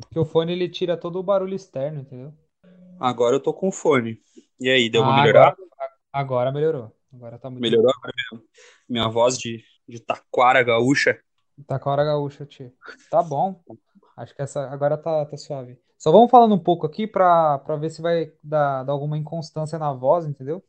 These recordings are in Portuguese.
Porque o fone ele tira todo o barulho externo, entendeu? Agora eu tô com fone. E aí, deu uma Ah, agora, melhorada? agora melhorou. Agora tá muito Melhorou agora mesmo? Minha voz de, de taquara gaúcha. Tá com a hora gaúcha, tio. Tá bom. Acho que essa agora tá, tá suave. Só vamos falando um pouco aqui pra, pra ver se vai dar, dar alguma inconstância na voz, entendeu?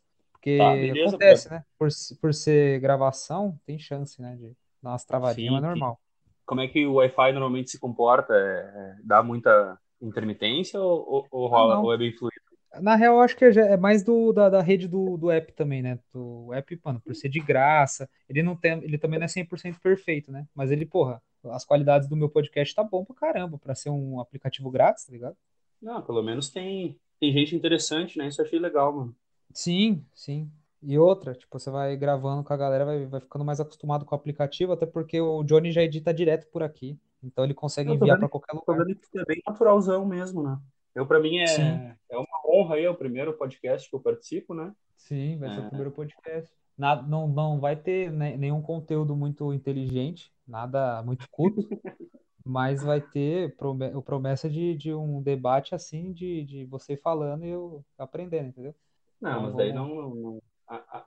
Tá, Porque beleza, brother. acontece, né? Por, se- por ser gravação, tem chance, né? De dar umas travadinhas, mas Sim, é sim. normal. Como é que o Wi-Fi normalmente se comporta? É- é- dá muita intermitência ou, ou, ou rola, não. ou é bem fluido? Na real, eu acho que é mais do, da, da rede do, do app também, né? Do app, mano, por ser de graça, ele não tem, ele também não é 100% perfeito, né? Mas ele, porra, as qualidades do meu podcast tá bom pra caramba, pra ser um aplicativo grátis, tá ligado? Não, pelo menos tem, tem gente interessante, né? Isso eu achei legal, mano. Sim, sim. E outra, tipo, você vai gravando com a galera, vai, vai ficando mais acostumado com o aplicativo, até porque o Johnny já edita direto por aqui. Então ele consegue Eu tô enviar vendo, que- qualquer tô lugar. vendo que é bem naturalzão mesmo, né? Eu, pra mim, Sim, é, é uma honra aí, é o primeiro podcast que eu participo, né? sim, vai ser o É, primeiro podcast. Nada, não, não vai ter ne- nenhum conteúdo muito inteligente, nada muito culto, mas vai ter prome- o promessa de, de um debate assim, de, de você falando e eu aprendendo, entendeu? não, Então mas daí vamos. não, não-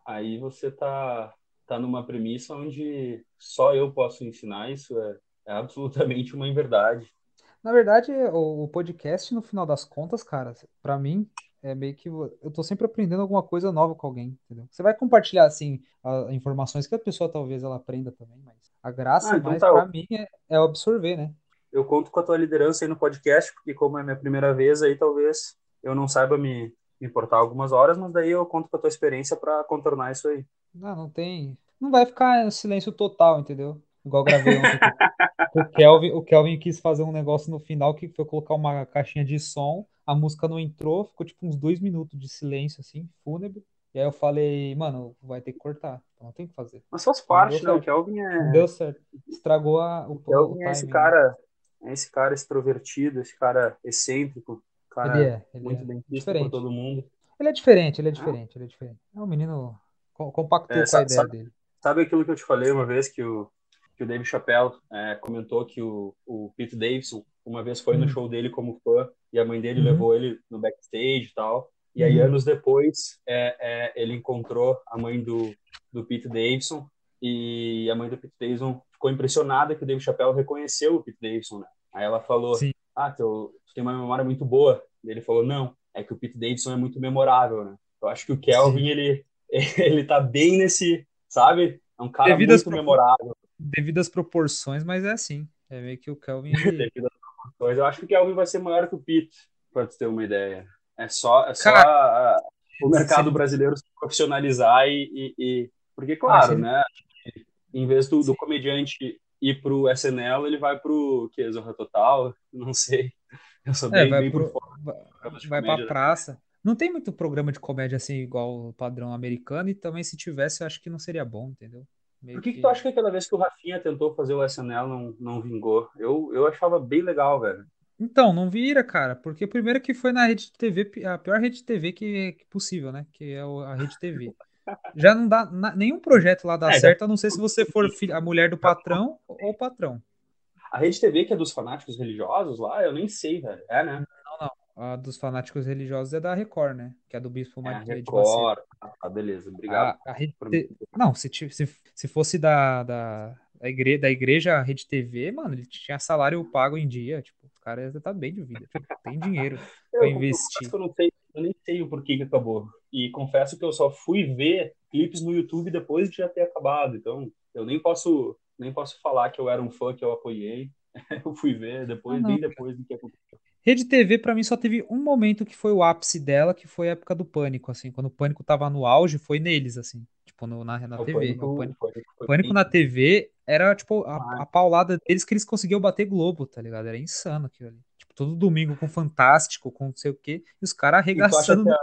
aí você tá, tá numa premissa onde só eu posso ensinar, isso é, é absolutamente uma inverdade. Na verdade, o, o podcast, no final das contas, cara, pra mim, é meio que eu tô sempre aprendendo alguma coisa nova com alguém, entendeu? Você vai compartilhar, assim, a- informações que a pessoa talvez ela aprenda também, mas a Ah, graça então mais tá, pra mim é, é absorver, né? eu conto com a tua liderança aí no podcast, porque como é minha primeira vez aí, talvez eu não saiba me importar algumas horas, mas daí eu conto com a tua experiência para contornar isso aí. Não, não tem. Não vai ficar em silêncio total, entendeu? Igual eu gravei ontem o Kelvin. O Kelvin quis fazer um negócio no final que foi colocar uma caixinha de som, a música não entrou, ficou tipo uns dois minutos de silêncio, assim, fúnebre. E aí eu falei, mano, vai ter que cortar. Então não tem o que fazer. Mas faz não parte, né? O. Kelvin Não é, deu certo. Estragou a- o, o o, o Kelvin é esse timing, né? cara, é esse cara extrovertido, esse cara excêntrico, Ele cara é, ele muito é bem visto por todo mundo. Ele é diferente, ele é Ah, diferente, ele é diferente. É um menino co- compactou é, com a ideia sabe, dele. sabe aquilo que eu te falei uma vez que o, que o Dave Chappelle é, comentou que o, o Pete Davidson uma vez foi no Hum, show dele como fã e a mãe dele uhum, levou ele no backstage e tal. E aí, uhum. anos depois, é, é, ele encontrou a mãe do, do Pete Davidson e a mãe do Pete Davidson ficou impressionada que o Dave Chappelle reconheceu o Pete Davidson, né? Aí ela falou, Sim. ah, teu, tu tem uma memória muito boa. Ele falou, não, é que o Pete Davidson é muito memorável, né? Eu acho que o Sim. Kelvin, ele, ele tá bem nesse, sabe? É um cara Devido muito memorável. devido às proporções, mas é assim. É meio que o Kelvin, devido às proporções. Eu acho que o Kelvin vai ser maior que o Pete, para tu ter uma ideia. É só, é só Cara, a- o se mercado ele. brasileiro se profissionalizar e, e- e- porque Ah, claro, ele. né? Em vez do, do comediante ir pro SNL, ele vai pro que Zorra Total, não sei. É, vai bem por pro. fora Vai, pra né? praça. Não tem muito programa de comédia assim, igual o padrão americano, e também se tivesse, eu acho que não seria bom, entendeu? Meio Por que que tu que. acha que aquela vez que o Rafinha tentou fazer o SNL não, não vingou? Eu, eu achava bem legal, velho. Então, não vira, cara, porque primeiro que foi na rede de TV, a pior rede de TV que, que possível, né? Que é a rede TV. Já não dá, na- nenhum projeto lá dá É, certo, a não ser se você for a mulher do patrão ou o patrão. A Rede TV, que é dos fanáticos religiosos lá, eu nem sei, velho. É, né? Não, não. A dos fanáticos religiosos é da Record, né? Que é do Bispo É a Ma- de de Macedo. Record. Ah, tá, beleza. Obrigado A, a rede Não, se, se, se fosse da, da, da, igre, da igreja Rede TV, mano, ele tinha salário pago em dia. Tipo, os caras tá bem de vida. Tipo, tem dinheiro pra Eu, investir. eu não sei, eu nem sei o porquê que acabou. E confesso que eu só fui ver clipes no YouTube depois de já ter acabado. Então, eu nem posso, nem posso falar que eu era um fã que eu apoiei. Eu fui ver Ah, depois, não. bem depois do que aconteceu. Rede TV, pra mim, só teve um momento que foi o ápice dela, que foi a época do Pânico, assim. Quando o Pânico tava no auge, foi neles, assim. Tipo, no- na, na O TV. O Pânico, o Pânico, Pânico foi Pânico bem na TV era, tipo, a, demais. a paulada deles que eles conseguiam bater Globo, tá ligado? Era insano aquilo ali. Tipo, todo domingo com Fantástico, com não sei o quê, e os caras E tu acha arregaçando que no... a,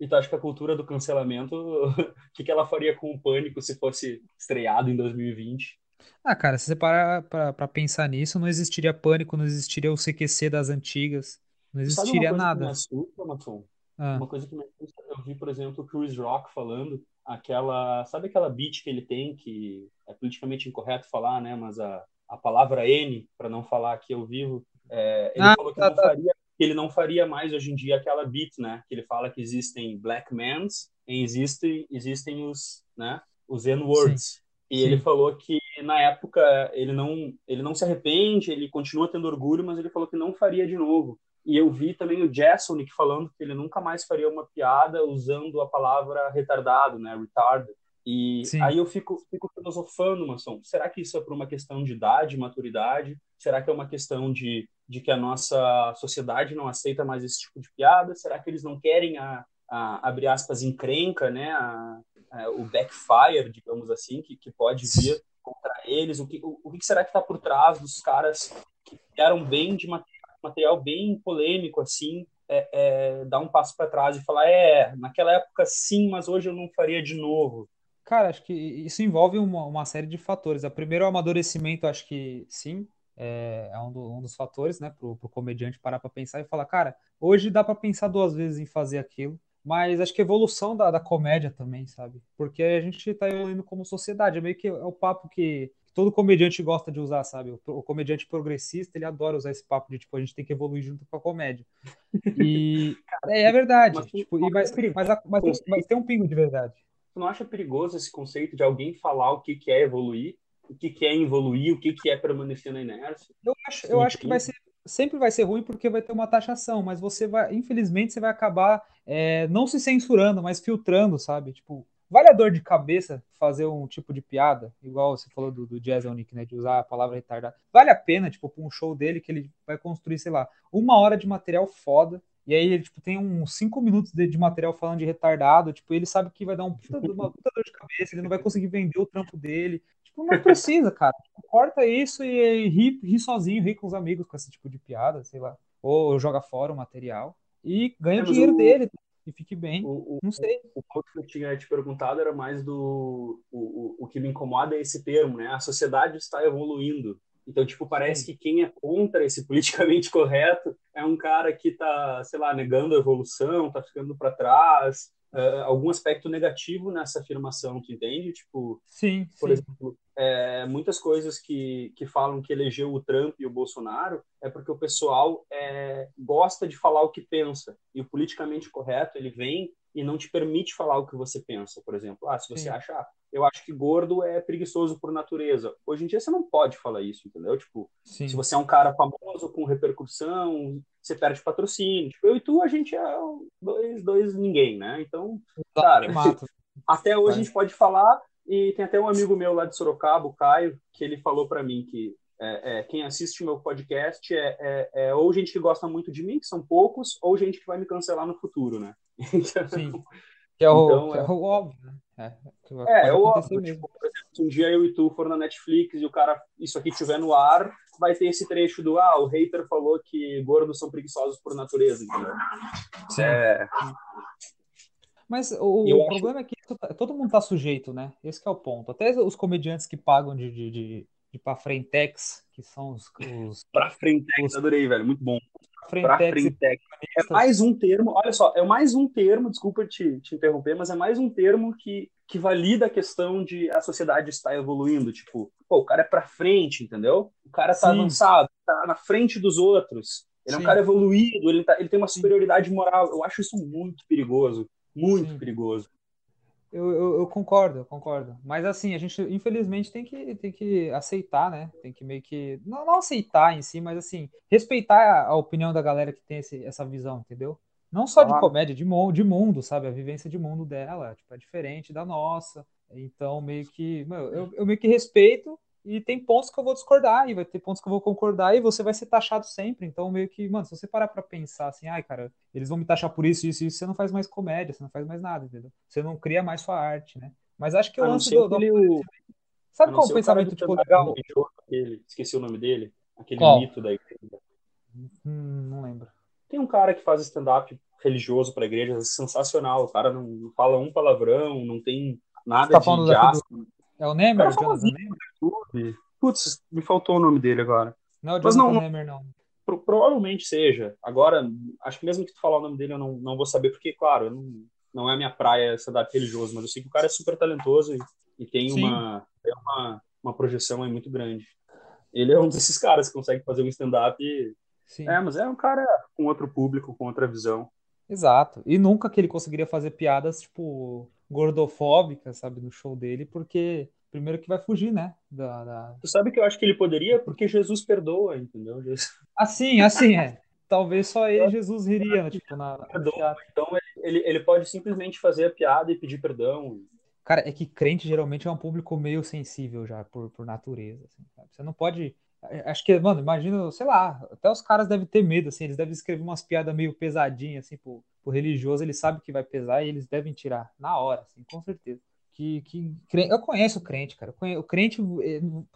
e tu acha que a cultura do cancelamento, o que, que ela faria com o Pânico se fosse estreado em 2020? Ah, cara, se você parar pra, pra pensar nisso, não existiria Pânico, não existiria o CQC das antigas, não sabe uma existiria coisa que me nada. assusta, Maton? Ah, Uma coisa que me assusta, eu vi, por exemplo, o Chris Rock falando aquela, sabe aquela beat que ele tem que é politicamente incorreto falar, né, mas a, a palavra N, para não falar que eu vivo, é, ele Ah, falou que tá, não tá. faria, que ele não faria mais hoje em dia aquela beat, né? Que ele fala que existem black mans e existem, existem os, né? Os Sim, N-words. E ele sim, falou que na época ele não, ele não se arrepende, ele continua tendo orgulho, mas ele falou que não faria de novo. E eu vi também o Jassonic falando que ele nunca mais faria uma piada usando a palavra retardado, né? Retarded. E sim. aí eu fico, fico filosofando, Maçom, será que isso é por uma questão de idade, maturidade? Será que é uma questão de, de que a nossa sociedade não aceita mais esse tipo de piada? Será que eles não querem a, a abre aspas, encrenca, né? A, a, o backfire, digamos assim, que, que pode vir contra eles? O que, o, o que será que está por trás dos caras que vieram bem de material, material bem polêmico, assim, é, é, dar um passo para trás e falar, é, naquela época sim, mas hoje eu não faria de novo. Cara, acho que isso envolve uma, uma série de fatores. A primeiro, o amadurecimento, acho que sim, é, é um, do- um dos fatores, né, pro, pro comediante parar pra pensar e falar, cara, hoje dá pra pensar duas vezes em fazer aquilo, mas acho que a evolução da, da comédia também, sabe? Porque a gente tá evoluindo como sociedade, é meio que é o papo que todo comediante gosta de usar, sabe? O, o comediante progressista, ele adora usar esse papo de, tipo, a gente tem que evoluir junto com a comédia. E é, é verdade, Mas tipo, e mas, mas, a- mas, tem, mas tem um pingo de verdade. Tu não acha perigoso esse conceito de alguém falar o que que é evoluir, o que que é evoluir, o que que é permanecer na inércia? Eu acho, eu acho que vai ser, sempre vai ser ruim porque vai ter uma taxação, mas você vai, infelizmente, você vai acabar é, não se censurando, mas filtrando, sabe? Tipo, vale a dor de cabeça fazer um tipo de piada, igual você falou do, do Jazz Nick, né? De usar a palavra retardado. Vale a pena, tipo, pra um show dele que ele vai construir, sei lá, uma hora de material foda. E aí ele, tipo, tem uns cinco minutos de, de material falando de retardado. Tipo, ele sabe que vai dar um puta, uma puta dor de cabeça, ele não vai conseguir vender o trampo dele. Tipo, não precisa, cara. Tipo, corta isso e ri, ri sozinho, ri com os amigos com esse tipo de piada, sei lá. Ou joga fora o material e ganha o dinheiro o, dele e fique bem. o, Não sei. o ponto que eu tinha te perguntado era mais do... O, o, o que me incomoda é esse termo, né? A sociedade está evoluindo. Então, tipo, parece Sim, que quem é contra esse politicamente correto é um cara que tá, sei lá, negando a evolução, tá ficando para trás, uh, algum aspecto negativo nessa afirmação, tu entende? Tipo, sim, por sim, exemplo, é, muitas coisas que, que falam que elegeu o Trump e o Bolsonaro é porque o pessoal é, gosta de falar o que pensa. E o politicamente correto, ele vem e não te permite falar o que você pensa, por exemplo. Ah, se você sim, acha, ah, eu acho que gordo é preguiçoso por natureza. Hoje em dia você não pode falar isso, entendeu? Tipo, se sim. você é um cara famoso, com repercussão, você perde patrocínio. Tipo, eu e tu, a gente é dois, dois ninguém, né? Então, cara, até hoje a vai. gente pode falar, e tem até um amigo meu lá de Sorocaba, o Caio, que ele falou para mim que é, é, quem assiste meu podcast é, é, é, ou gente que gosta muito de mim, que são poucos, ou gente que vai me cancelar no futuro, né? Sim. Que é o, Então, que é é, o óbvio, né? É, é, é óbvio, tipo, por exemplo, se um dia eu e tu for na Netflix e o cara, isso aqui estiver no ar, vai ter esse trecho do, ah, o hater falou que gordos são preguiçosos por natureza, entendeu? É. Mas o, o acho problema é que tá- todo mundo tá sujeito, né? Esse é o ponto. Até os comediantes que pagam de, de, de, de pra frentex, que são os, os, pra frentex, os adorei, velho, muito bom. Frentex. É mais um termo, olha só, é mais um termo, desculpa te, te interromper, mas é mais um termo que, que valida a questão de a sociedade estar evoluindo. Tipo, pô, o cara é pra frente, entendeu? O cara tá sim, avançado, tá na frente dos outros. Ele é um cara sim, evoluído, ele, tá, ele tem uma sim, superioridade moral. Eu acho isso muito perigoso. Muito sim. perigoso. Eu, eu, eu concordo, eu concordo. Mas assim, a gente infelizmente tem que, tem que aceitar, né? Tem que meio que. Não, não aceitar em si, mas assim, respeitar a, a opinião da galera que tem esse, essa visão, entendeu? Não só de Claro. comédia, de, de mundo, sabe? A vivência de mundo dela, tipo, é diferente da nossa. Então, meio que. Meu, eu, eu meio que respeito e tem pontos que eu vou discordar, e vai ter pontos que eu vou concordar, e você vai ser taxado sempre. Então, meio que, mano, se você parar pra pensar assim, ai, cara, eles vão me taxar por isso, isso, isso, você não faz mais comédia, você não faz mais nada, entendeu? Você não cria mais sua arte, né? Mas acho que o lance do, do o- Sabe qual é o pensamento, tipo, legal? aquele, esqueci o nome dele, aquele Qual? mito da igreja. Hum, não lembro. Tem um cara que faz stand-up religioso para a igreja, sensacional. O cara não, fala um palavrão, não tem nada tá de, falando É o Nemer, é o Jonathan Nemer? Putz, me faltou o nome dele agora. Não é o Mas não, Nemer, não. pro- provavelmente seja. Agora, acho que mesmo que tu falar o nome dele, eu não, não vou saber, porque, claro, não, não é a minha praia stand-up religioso, mas eu sei que o cara é super talentoso e, e tem Sim, uma, tem uma, uma projeção aí muito grande. Ele é um desses caras que consegue fazer um stand-up. Sim. É, mas é um cara com outro público, com outra visão. Exato. E nunca que ele conseguiria fazer piadas, tipo, gordofóbicas, sabe, no show dele, porque primeiro que vai fugir, né? Da, da... Tu sabe que eu acho que ele poderia? Porque Jesus perdoa, entendeu? Jesus... Assim, assim, é. Talvez só ele Jesus riria, né, tipo, na, perdoa. Então ele, ele pode simplesmente fazer a piada e pedir perdão. Cara, é que crente geralmente é um público meio sensível já, por, por natureza. Assim, Você não pode. Acho que, mano, imagina, sei lá, até os caras devem ter medo, assim, eles devem escrever umas piadas meio pesadinhas, assim, pro, pro religioso, ele sabe que vai pesar e eles devem tirar na hora, assim, com certeza. Que, que eu conheço o crente, cara. O crente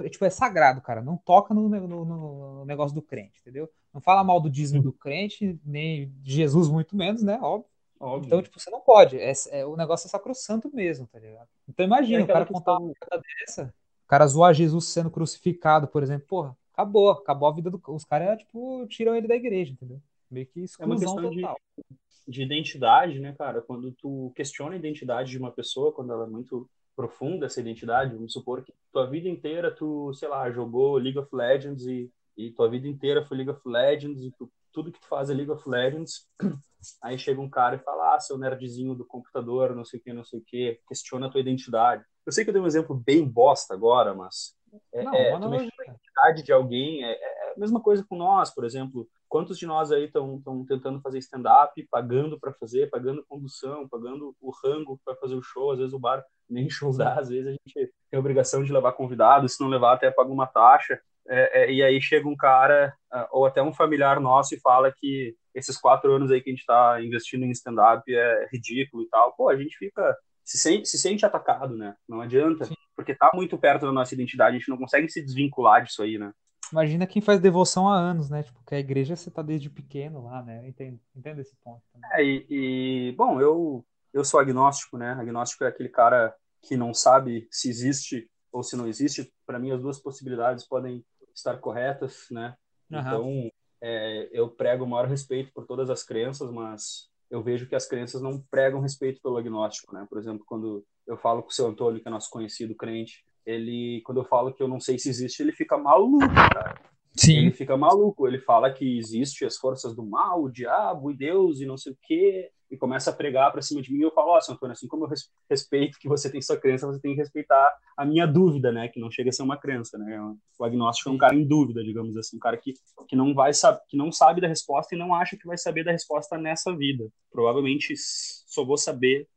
é, tipo, é sagrado, cara. Não toca no, no, no, negócio do crente, entendeu? Não fala mal do dízimo do crente, nem de Jesus, muito menos, né? Óbvio. Óbvio. Então, tipo, você não pode. É, é, o negócio é sacrossanto mesmo, tá ligado? Então imagina, é o cara contar uma coisa dessa, o cara zoar Jesus sendo crucificado, por exemplo, porra, acabou, acabou a vida do. Os caras, tipo, tiram ele da igreja, entendeu? Meio que exclusão é uma questão total. De, de identidade, né, cara? Quando tu questiona a identidade de uma pessoa, quando ela é muito profunda, essa identidade, vamos supor que tua vida inteira tu, sei lá, jogou League of Legends e, e tua vida inteira foi League of Legends e tu, tudo que tu faz é League of Legends Aí chega um cara e fala, ah, seu nerdzinho do computador, não sei o que, não sei o que, questiona a tua identidade. Eu sei que eu dei um exemplo bem bosta agora, mas é, não, é, a identidade de alguém é, é, a mesma coisa com nós, por exemplo. Quantos de nós aí estão tentando fazer stand-up, pagando para fazer, pagando condução, pagando o rango para fazer o show? Às vezes o bar nem show dá, às vezes a gente tem a obrigação de levar convidado, se não levar até paga uma taxa. É, é, e aí chega um cara, ah, ou até um familiar nosso, e fala que esses quatro anos aí que a gente está investindo em stand-up é ridículo e tal. Pô, a gente fica. Se sente, se sente atacado, né? Não adianta, Sim. porque tá muito perto da nossa identidade, a gente não consegue se desvincular disso aí, né? Imagina quem faz devoção há anos, né? Tipo, que a igreja você tá desde pequeno lá, né? Entendo, entendo esse ponto. Também. É, e, e, bom, eu, eu sou agnóstico, né? Agnóstico é aquele cara que não sabe se existe ou se não existe. Para mim, as duas possibilidades podem estar corretas, né? Uhum. Então, é, eu prego o maior respeito por todas as crenças, mas eu vejo que as crenças não pregam respeito pelo agnóstico, né? Por exemplo, quando eu falo com o seu Antônio, que é nosso conhecido crente, ele, quando eu falo que eu não sei se existe, ele fica maluco, cara. Sim. Ele fica maluco, ele fala que existe as forças do mal, o diabo e Deus e não sei o quê e começa a pregar para cima de mim, eu falo, ó, oh, Antônio, assim como eu respeito que você tem sua crença, você tem que respeitar a minha dúvida, né, que não chega a ser uma crença, né? O agnóstico é um cara em dúvida, digamos assim, um cara que, que não vai saber, que não sabe da resposta e não acha que vai saber da resposta nessa vida. Provavelmente só vou saber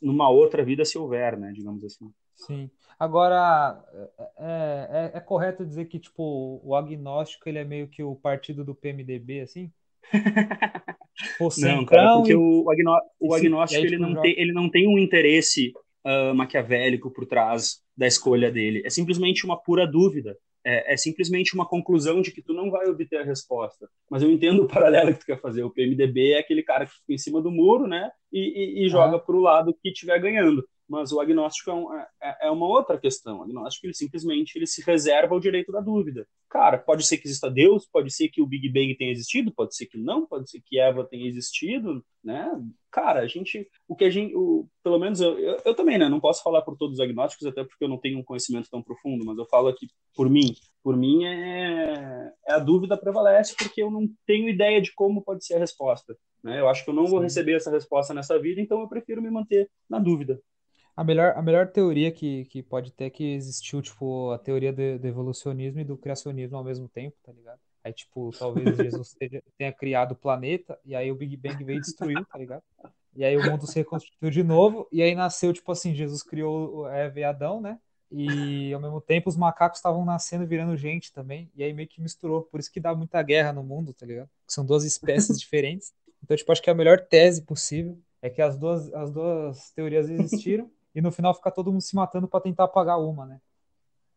numa outra vida se houver, né, digamos assim. Sim. Agora, é, é, é correto dizer que, tipo, o agnóstico, ele é meio que o partido do PMDB, assim? O não, cara, porque e... o, agnó o agnóstico ele não, tem, ele não tem um interesse uh, maquiavélico por trás da escolha dele. É simplesmente uma pura dúvida. É, é, simplesmente uma conclusão de que tu não vai obter a resposta. Mas eu entendo o paralelo que tu quer fazer. O PMDB é aquele cara que fica em cima do muro, né? E, e, e joga ah. para o lado que estiver ganhando mas o agnóstico é, um, é, é, uma outra questão. O agnóstico, ele simplesmente ele se reserva o direito da dúvida. Cara, pode ser que exista Deus, pode ser que o Big Bang tenha existido, pode ser que não, pode ser que Eva tenha existido, né? Cara, a gente, o que a gente, o, pelo menos eu, eu, eu, também, né? Não posso falar por todos os agnósticos, até porque eu não tenho um conhecimento tão profundo, mas eu falo aqui por mim. Por mim é, é a dúvida prevalece porque eu não tenho ideia de como pode ser a resposta. Né? Eu acho que eu não Sim. vou receber essa resposta nessa vida, então eu prefiro me manter na dúvida. A melhor, a melhor teoria que, que pode ter é que existiu, tipo, a teoria do, do evolucionismo e do criacionismo ao mesmo tempo, tá ligado? Aí, tipo, talvez Jesus tenha, tenha criado o planeta, e aí o Big Bang veio e destruiu, tá ligado? E aí o mundo se reconstituiu de novo, e aí nasceu, tipo assim, Jesus criou Eva e Adão, né? E ao mesmo tempo os macacos estavam nascendo virando gente também, e aí meio que misturou. Por isso que dá muita guerra no mundo, tá ligado? São duas espécies diferentes. Então, tipo, acho que a melhor tese possível é que as duas, as duas teorias existiram, e no final fica todo mundo se matando para tentar apagar uma, né?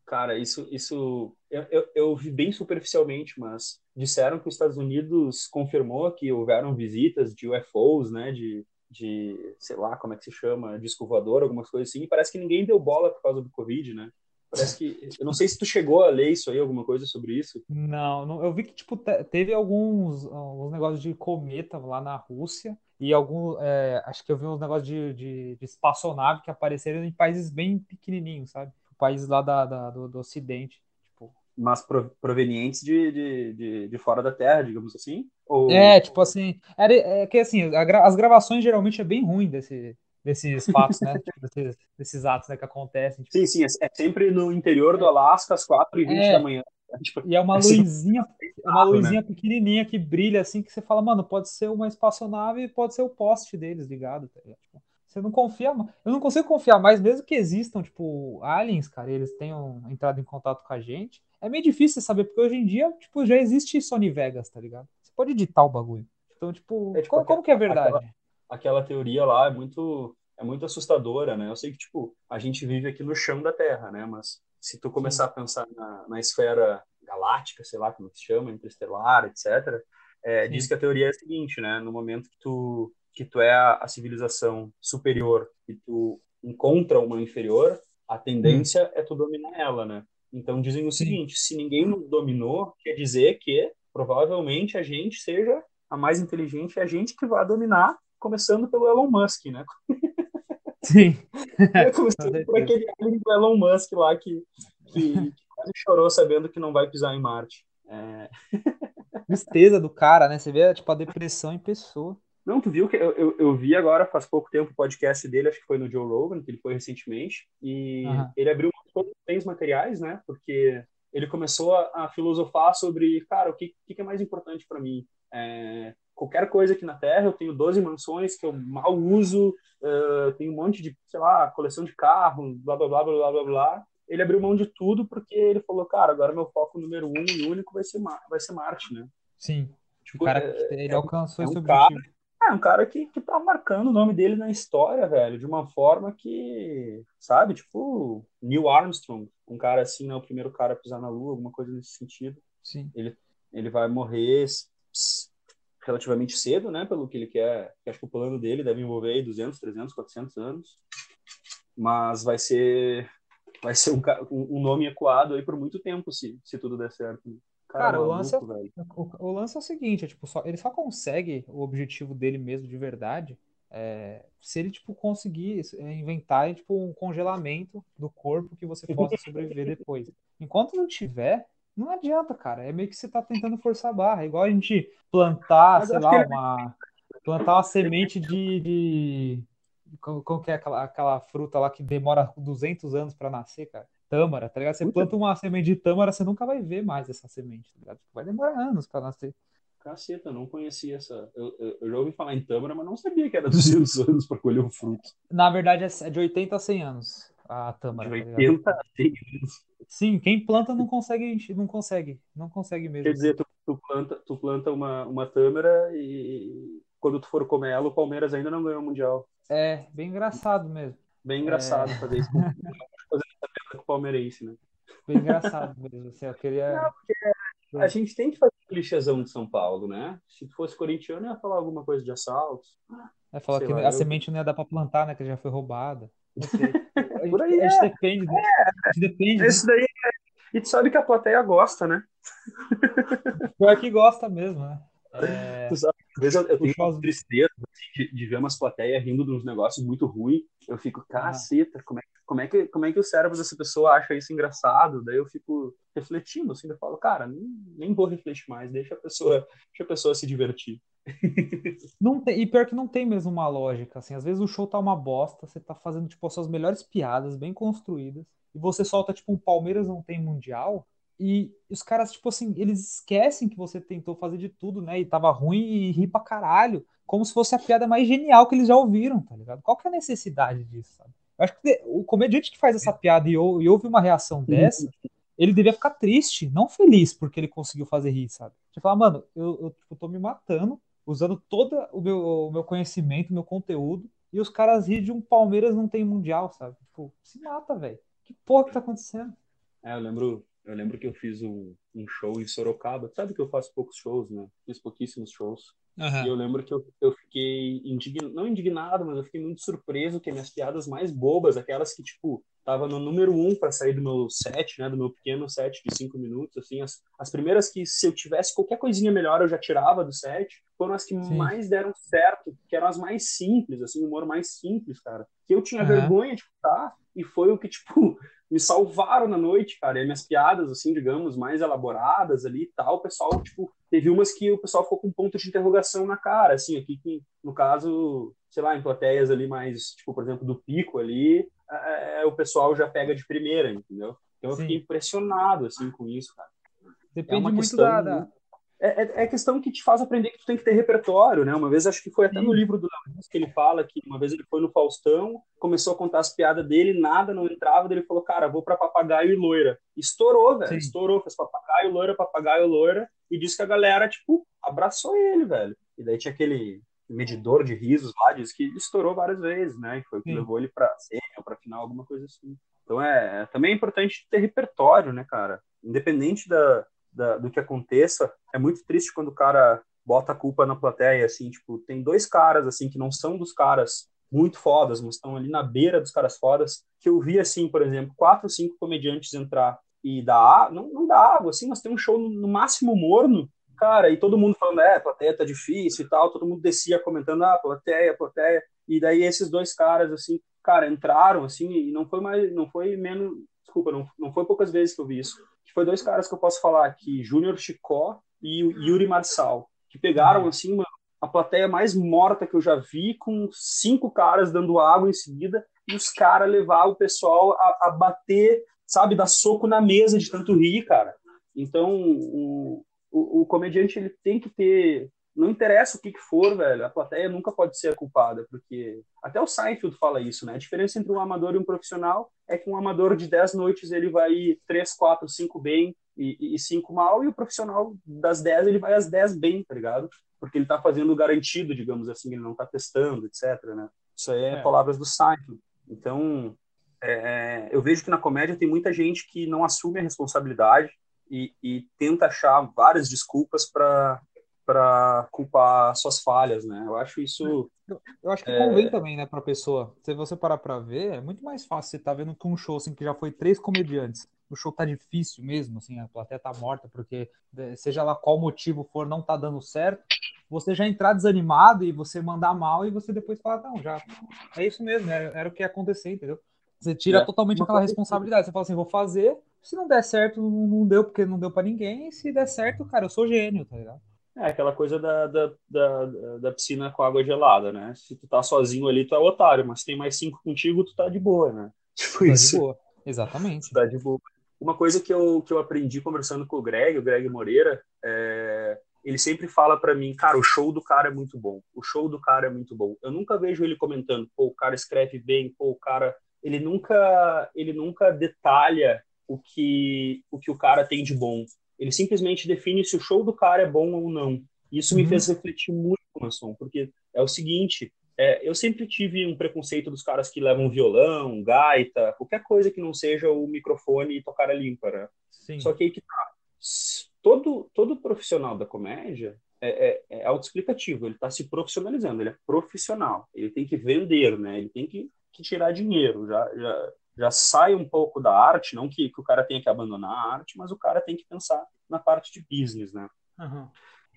Cara, isso, isso eu, eu, eu, vi bem superficialmente, mas disseram que os Estados Unidos confirmou que houveram visitas de UFOs, né, de, de sei lá, como é que se chama, disco voador, algumas coisas assim, e parece que ninguém deu bola por causa do Covid, né? Parece que. Eu não sei se tu chegou a ler isso aí, alguma coisa sobre isso. Não, não eu vi que, tipo, teve alguns, alguns negócios de cometa lá na Rússia e algum. É, acho que eu vi uns negócios de, de, de, espaçonave que apareceram em países bem pequenininhos, sabe? Países lá da, da do, do, Ocidente. Tipo, mas provenientes de, de, de, de, fora da Terra, digamos assim? Ou... É, tipo assim, era, é que assim, as gravações geralmente é bem ruim desse, desses fatos, né? tipo, desses, desses, atos né, que acontecem. Tipo... Sim, sim, é, é, sempre no interior do Alasca, às 4h20 é, da manhã. Tipo, e é uma luzinha, é uma luzinha né? pequenininha que brilha assim, que você fala, mano, pode ser uma espaçonave, pode ser o poste deles ligado, tá tipo, você não confia, eu não consigo confiar mais, mesmo que existam, tipo, aliens, cara, eles tenham entrado em contato com a gente. É meio difícil saber, porque hoje em dia, tipo, já existe Sony Vegas, tá ligado? Você pode editar o bagulho. Então, tipo, é, tipo como, como, que é verdade? Aquela, aquela, teoria lá é muito, é muito assustadora, né? Eu sei que, tipo, a gente vive aqui no chão da Terra, né? Mas se tu começar a pensar na, na esfera galáctica, sei lá como se chama, interestelar, etc., é, diz que a teoria é a seguinte, né? No momento que tu que tu é a, a civilização superior e tu encontra uma inferior, a tendência hum. é tu dominar ela, né? Então dizem o Sim. seguinte: se ninguém nos dominou, quer dizer que provavelmente a gente seja a mais inteligente, é a gente que vai dominar, começando pelo Elon Musk, né? Sim. começando por aquele do Elon Musk lá que, que, que, quase chorou sabendo que não vai pisar em Marte. É... Tristeza do cara, né? Você vê tipo, a depressão em pessoa. Não, tu viu que eu, eu, eu, vi agora, faz pouco tempo, o podcast dele, acho que foi no Joe Rogan, que ele foi recentemente, e uhum. ele abriu todos os bens materiais, né? Porque ele começou a, a filosofar sobre, cara, o que, que é mais importante para mim? É, qualquer coisa aqui na Terra, eu tenho 12 mansões que eu mal uso, uh, tenho um monte de, sei lá, coleção de carros, blá, blá, blá, blá, blá, blá. Ele abriu mão de tudo porque ele falou, cara, agora meu foco número um e único vai ser, vai ser Marte, né? Sim. Tipo, o cara, é, ele é, alcançou é um esse objetivo. Cara, é um cara que, que tá marcando o nome dele na história, velho, de uma forma que, sabe, tipo, Neil Armstrong, um cara assim, né, o primeiro cara a pisar na Lua, alguma coisa nesse sentido. Sim. Ele, ele vai morrer relativamente cedo, né, pelo que ele quer, que acho que o plano dele deve envolver aí 200, 300, 400 anos, mas vai ser vai ser um, um nome ecoado aí por muito tempo, se, se tudo der certo. Né? Cara, Cara o, lance é, o, o, lance é o seguinte, é, tipo, só, ele só consegue o objetivo dele mesmo de verdade é, se ele tipo conseguir é, inventar tipo um congelamento do corpo que você possa sobreviver depois. Enquanto não tiver, não adianta, cara. É meio que você tá tentando forçar a barra. É igual a gente plantar, sei lá, uma plantar uma semente de, de... Como, que é aquela, aquela fruta lá que demora 200 anos para nascer, cara? tâmara, tá ligado? Você planta uma semente de tâmara, você nunca vai ver mais essa semente, tá ligado? Vai demorar anos para nascer. Caceta, não conhecia essa. Eu, eu, eu, já ouvi falar em tâmara, mas não sabia que era 200 anos para colher o fruto. Na verdade, é de 80 a 100 anos a tâmara. De 80 tá a 100 anos. Sim, quem planta não consegue, não consegue, não consegue mesmo. Quer dizer, tu, tu planta, tu planta uma, uma tâmara e quando tu for comer ela, o Palmeiras ainda não ganhou o Mundial. É, bem engraçado mesmo. Bem engraçado é... fazer isso. com o palmeirense, né? Bem engraçado mesmo. Assim, eu queria. Não, a gente tem que fazer um clichêzão de São Paulo, né? Se fosse corintiano, ia falar alguma coisa de assalto. É falar que lá, a eu... semente não ia dar para plantar, né? Que já foi roubada. Por aí, a gente, é. depende. É. A gente depende. Isso daí é... E tu sabe que a plateia gosta, né? Pior que gosta mesmo, né? É... Tu sabe, às vezes eu, eu tenho uma tristeza assim, de, de, ver umas plateias rindo de uns negócios muito ruins. Eu fico, caceta, como é, como, é que, como é que o cérebro dessa pessoa acha isso engraçado? Daí eu fico refletindo, assim, eu falo, cara, nem, nem vou refletir mais, deixa a pessoa, deixa a pessoa se divertir. Não tem, e pior que não tem mesmo uma lógica, assim, às vezes o show tá uma bosta, você tá fazendo, tipo, as suas melhores piadas, bem construídas, e você solta, tipo, um Palmeiras não tem Mundial, e os caras, tipo assim, eles esquecem que você tentou fazer de tudo, né? E tava ruim e ri pra caralho. Como se fosse a piada mais genial que eles já ouviram, tá ligado? Qual que é a necessidade disso, sabe? Eu acho que o comediante que faz essa piada e, ou, e ouve uma reação dessa, ele devia ficar triste, não feliz porque ele conseguiu fazer rir, sabe? Você fala, mano, eu, eu tipo, tô me matando, usando todo o meu, o meu conhecimento, o meu conteúdo, e os caras riem de um Palmeiras não tem mundial, sabe? Tipo, se mata, velho. Que porra que tá acontecendo? É, eu lembro eu lembro que eu fiz um, um show em Sorocaba. Sabe que eu faço poucos shows, né? Fiz pouquíssimos shows. Uhum. E eu lembro que eu, eu fiquei indignado, não indignado, mas eu fiquei muito surpreso que minhas piadas mais bobas, aquelas que, tipo, tava no número um para sair do meu set, né? Do meu pequeno set de cinco minutos, assim. As, as primeiras que, se eu tivesse qualquer coisinha melhor, eu já tirava do set. Foram as que Sim. mais deram certo, que eram as mais simples, assim, o humor mais simples, cara. Que eu tinha uhum. vergonha de contar e foi o que, tipo, me salvaram na noite, cara. E minhas piadas, assim, digamos, mais elaboradas ali e tal, o pessoal, tipo, teve umas que o pessoal ficou com um ponto de interrogação na cara, assim, aqui que, no caso, sei lá, em plateias ali mais, tipo, por exemplo, do pico ali, é, é o pessoal já pega de primeira, entendeu? Então eu Sim. fiquei impressionado, assim, com isso, cara. Depende é muito da, da, é, é, é, questão que te faz aprender que tu tem que ter repertório, né? Uma vez, acho que foi até Sim. no livro do Léo que ele fala que uma vez ele foi no Faustão, começou a contar as piadas dele, nada não entrava, ele falou, cara, vou para papagaio e loira. Estourou, velho, estourou, fez papagaio, loira, papagaio, loira, e disse que a galera, tipo, abraçou ele, velho. E daí tinha aquele medidor de risos lá, disse que estourou várias vezes, né? E foi o que Sim. levou ele pra sênior, pra final, alguma coisa assim. Então é, é, também é importante ter repertório, né, cara? Independente da, da, do que aconteça, é muito triste quando o cara bota a culpa na plateia, assim, tipo, tem dois caras, assim, que não são dos caras muito fodas, mas estão ali na beira dos caras fodas, que eu vi, assim, por exemplo, quatro cinco comediantes entrar e dar, não, não dá água, assim, mas tem um show no, no, máximo morno, cara, e todo mundo falando, é, plateia tá difícil e tal, todo mundo descia comentando, ah, plateia, plateia, e daí esses dois caras, assim, cara, entraram, assim, e não foi mais, não foi menos, desculpa, não, não foi poucas vezes que eu vi isso, que foi dois caras que eu posso falar aqui, Júnior Chicó e Yuri Marçal, que pegaram, assim, uma, a plateia mais morta que eu já vi, com cinco caras dando água em seguida, e os caras levar o pessoal a, a, bater, sabe, dar soco na mesa de tanto rir, cara. Então, o, o, o comediante ele tem que ter não interessa o que, que for, velho, a plateia nunca pode ser a culpada, porque até o Seinfeld fala isso, né? A diferença entre um amador e um profissional é que um amador de 10 noites ele vai ir 3, 4, 5 bem e, e 5 mal, e o profissional das 10 ele vai às 10 bem, tá ligado? Porque ele tá fazendo garantido, digamos assim, ele não tá testando, etc, né? Isso aí é, é. palavras do Seinfeld. Então, é, eu vejo que na comédia tem muita gente que não assume a responsabilidade e, e tenta achar várias desculpas para para culpar suas falhas, né? Eu acho isso. Eu acho que é... convém também, né, para pessoa. Se você parar para ver, é muito mais fácil você tá vendo que um show assim que já foi três comediantes. O show tá difícil mesmo, assim, a plateia tá morta porque é, seja lá qual motivo for, não tá dando certo. Você já entrar desanimado e você mandar mal e você depois falar, não, já é isso mesmo, era, era o que ia acontecer, entendeu? Você tira é. totalmente aquela responsabilidade. Você fala assim, vou fazer. Se não der certo, não, não deu porque não deu para ninguém. E se der certo, cara, eu sou gênio, tá ligado? É aquela coisa da, da, da, da, piscina com água gelada, né? Se tu tá sozinho ali, tu é otário, mas se tem mais cinco contigo, tu tá de boa, né? Tipo tá isso. de boa, exatamente. Tu tá de boa. Uma coisa que eu, que eu aprendi conversando com o Greg, o Greg Moreira, é... ele sempre fala para mim, cara, o show do cara é muito bom. O show do cara é muito bom. Eu nunca vejo ele comentando, pô, o cara escreve bem, pô, o cara... Ele nunca, ele nunca detalha o que, o que o cara tem de bom ele simplesmente define se o show do cara é bom ou não. Isso uhum. me fez refletir muito, Manson, porque é o seguinte, é, eu sempre tive um preconceito dos caras que levam violão, gaita, qualquer coisa que não seja o microfone e tocar a limpa, né? Sim. Só que aí que tá. Todo, todo profissional da comédia é, é, é autoexplicativo, ele está se profissionalizando, ele é profissional, ele tem que vender, né? Ele tem que, que tirar dinheiro, já, já, já sai um pouco da arte, não que, que, o cara tenha que abandonar a arte, mas o cara tem que pensar na parte de business, né? Uhum.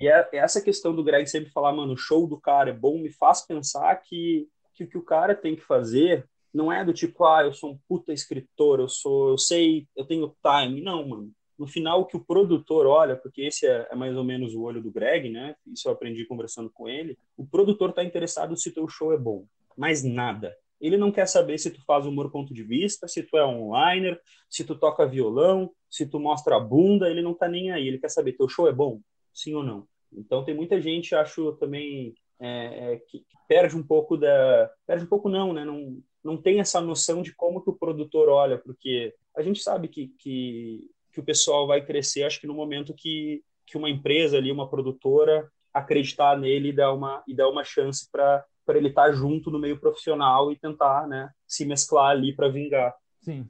E é, é essa questão do Greg sempre falar, mano, o show do cara é bom, me faz pensar que, que o que o cara tem que fazer não é do tipo, ah, eu sou um puta escritor, eu sou, eu sei, eu tenho time. Não, mano. No final, o que o produtor olha, porque esse é, é mais ou menos o olho do Greg, né? Isso eu aprendi conversando com ele. O produtor tá interessado se o teu show é bom. Mais nada ele não quer saber se tu faz humor ponto de vista, se tu é onliner, se tu toca violão, se tu mostra a bunda, ele não tá nem aí. Ele quer saber, teu show é bom? Sim ou não? Então tem muita gente, acho também, é, é, que, perde um pouco da... Perde um pouco não, né? Não, não tem essa noção de como que o produtor olha, porque a gente sabe que, que, que o pessoal vai crescer, acho que no momento que, que uma empresa ali, uma produtora, acreditar nele e dar uma, e dar uma chance para para ele estar tá junto no meio profissional e tentar, né, se mesclar ali para vingar. Sim.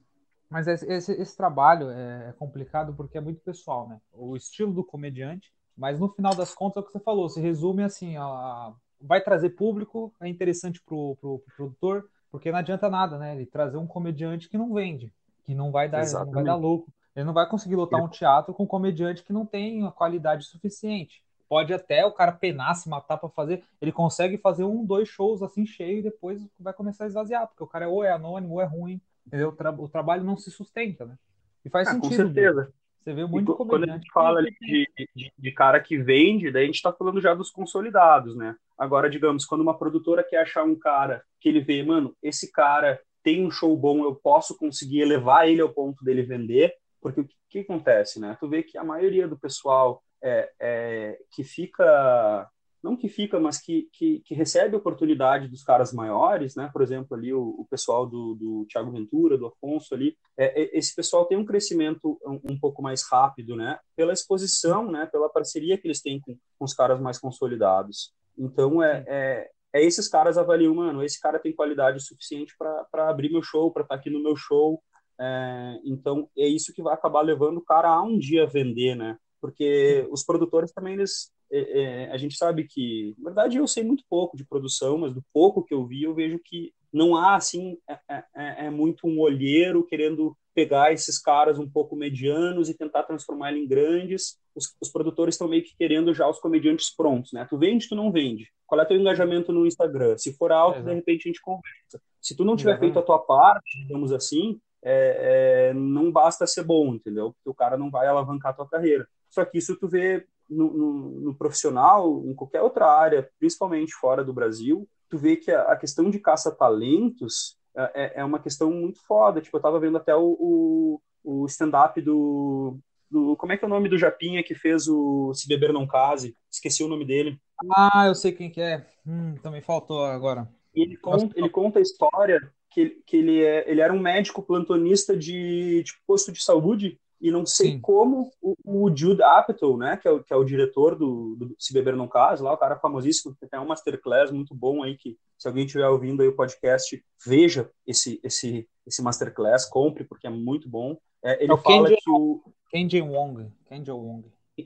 Mas esse, esse, esse, trabalho é complicado porque é muito pessoal, né? O estilo do comediante, mas no final das contas é o que você falou, se resume assim, a, vai trazer público, é interessante pro, pro, pro, produtor, porque não adianta nada, né? Ele trazer um comediante que não vende, que não vai dar, não vai dar lucro. Ele não vai conseguir lotar um teatro com um comediante que não tem a qualidade suficiente pode até o cara penar, se matar para fazer, ele consegue fazer um, dois shows assim cheio e depois vai começar a esvaziar, porque o cara ou é anônimo ou é ruim. entendeu? O, tra o trabalho não se sustenta, né? E faz Ah, com sentido mesmo. certeza. Você vê E muito co- quando a gente fala de, de, de cara que vende, daí a gente está falando já dos consolidados, né? Agora, digamos, quando uma produtora quer achar um cara que ele vê, mano, esse cara tem um show bom, eu posso conseguir elevar ele ao ponto dele vender, porque o que, que acontece, né? Tu vê que a maioria do pessoal é, é, que fica não que fica, mas que, que, que recebe oportunidade dos caras maiores, né? Por exemplo, ali o, o pessoal do, do Thiago Ventura, do Afonso ali, é, é, esse pessoal tem um crescimento um, um, pouco mais rápido, né? Pela exposição, né? Pela parceria que eles têm com, com os caras mais consolidados. Então, é, é, é, esses caras avaliam, mano, esse cara tem qualidade suficiente para abrir meu show, para estar tá aqui no meu show. É, então, é isso que vai acabar levando o cara a um dia vender, né? Porque os produtores também, eles, é, é, a gente sabe que, na verdade, eu sei muito pouco de produção, mas do pouco que eu vi, eu vejo que não há, assim, é, é, é, é muito um olheiro querendo pegar esses caras um pouco medianos e tentar transformar ele em grandes. Os, os produtores estão meio que querendo já os comediantes prontos, né? Tu vende, tu não vende. Qual é teu engajamento no Instagram? Se for alto, de repente a gente conversa. Se tu não tiver feito a tua parte, digamos assim, é, é, não basta ser bom, entendeu? Porque o cara não vai alavancar a tua carreira. Só que isso tu vê no, no, no, profissional, em qualquer outra área, principalmente fora do Brasil, tu vê que a, a questão de caça-talentos é, é, uma questão muito foda. Tipo, eu tava vendo até o, o, o stand-up do, do... Como é que é o nome do Japinha que fez o Se Beber Não Case? Esqueci o nome dele. Ah, eu sei quem que é. Hum, também faltou agora. E ele conta, ele conta a história que, que ele, é, ele era um médico plantonista de, de posto de saúde e não sei Sim. como o, o, Jude Apatow, né, que é o, que é o diretor do, do Se Beber Não Case, lá, o cara famosíssimo, que tem um masterclass muito bom aí, que se alguém estiver ouvindo aí o podcast, veja esse, esse, esse masterclass, compre, porque é muito bom. É, ele é o fala Kenji, que o... Kenji Wong, Kenji Wong.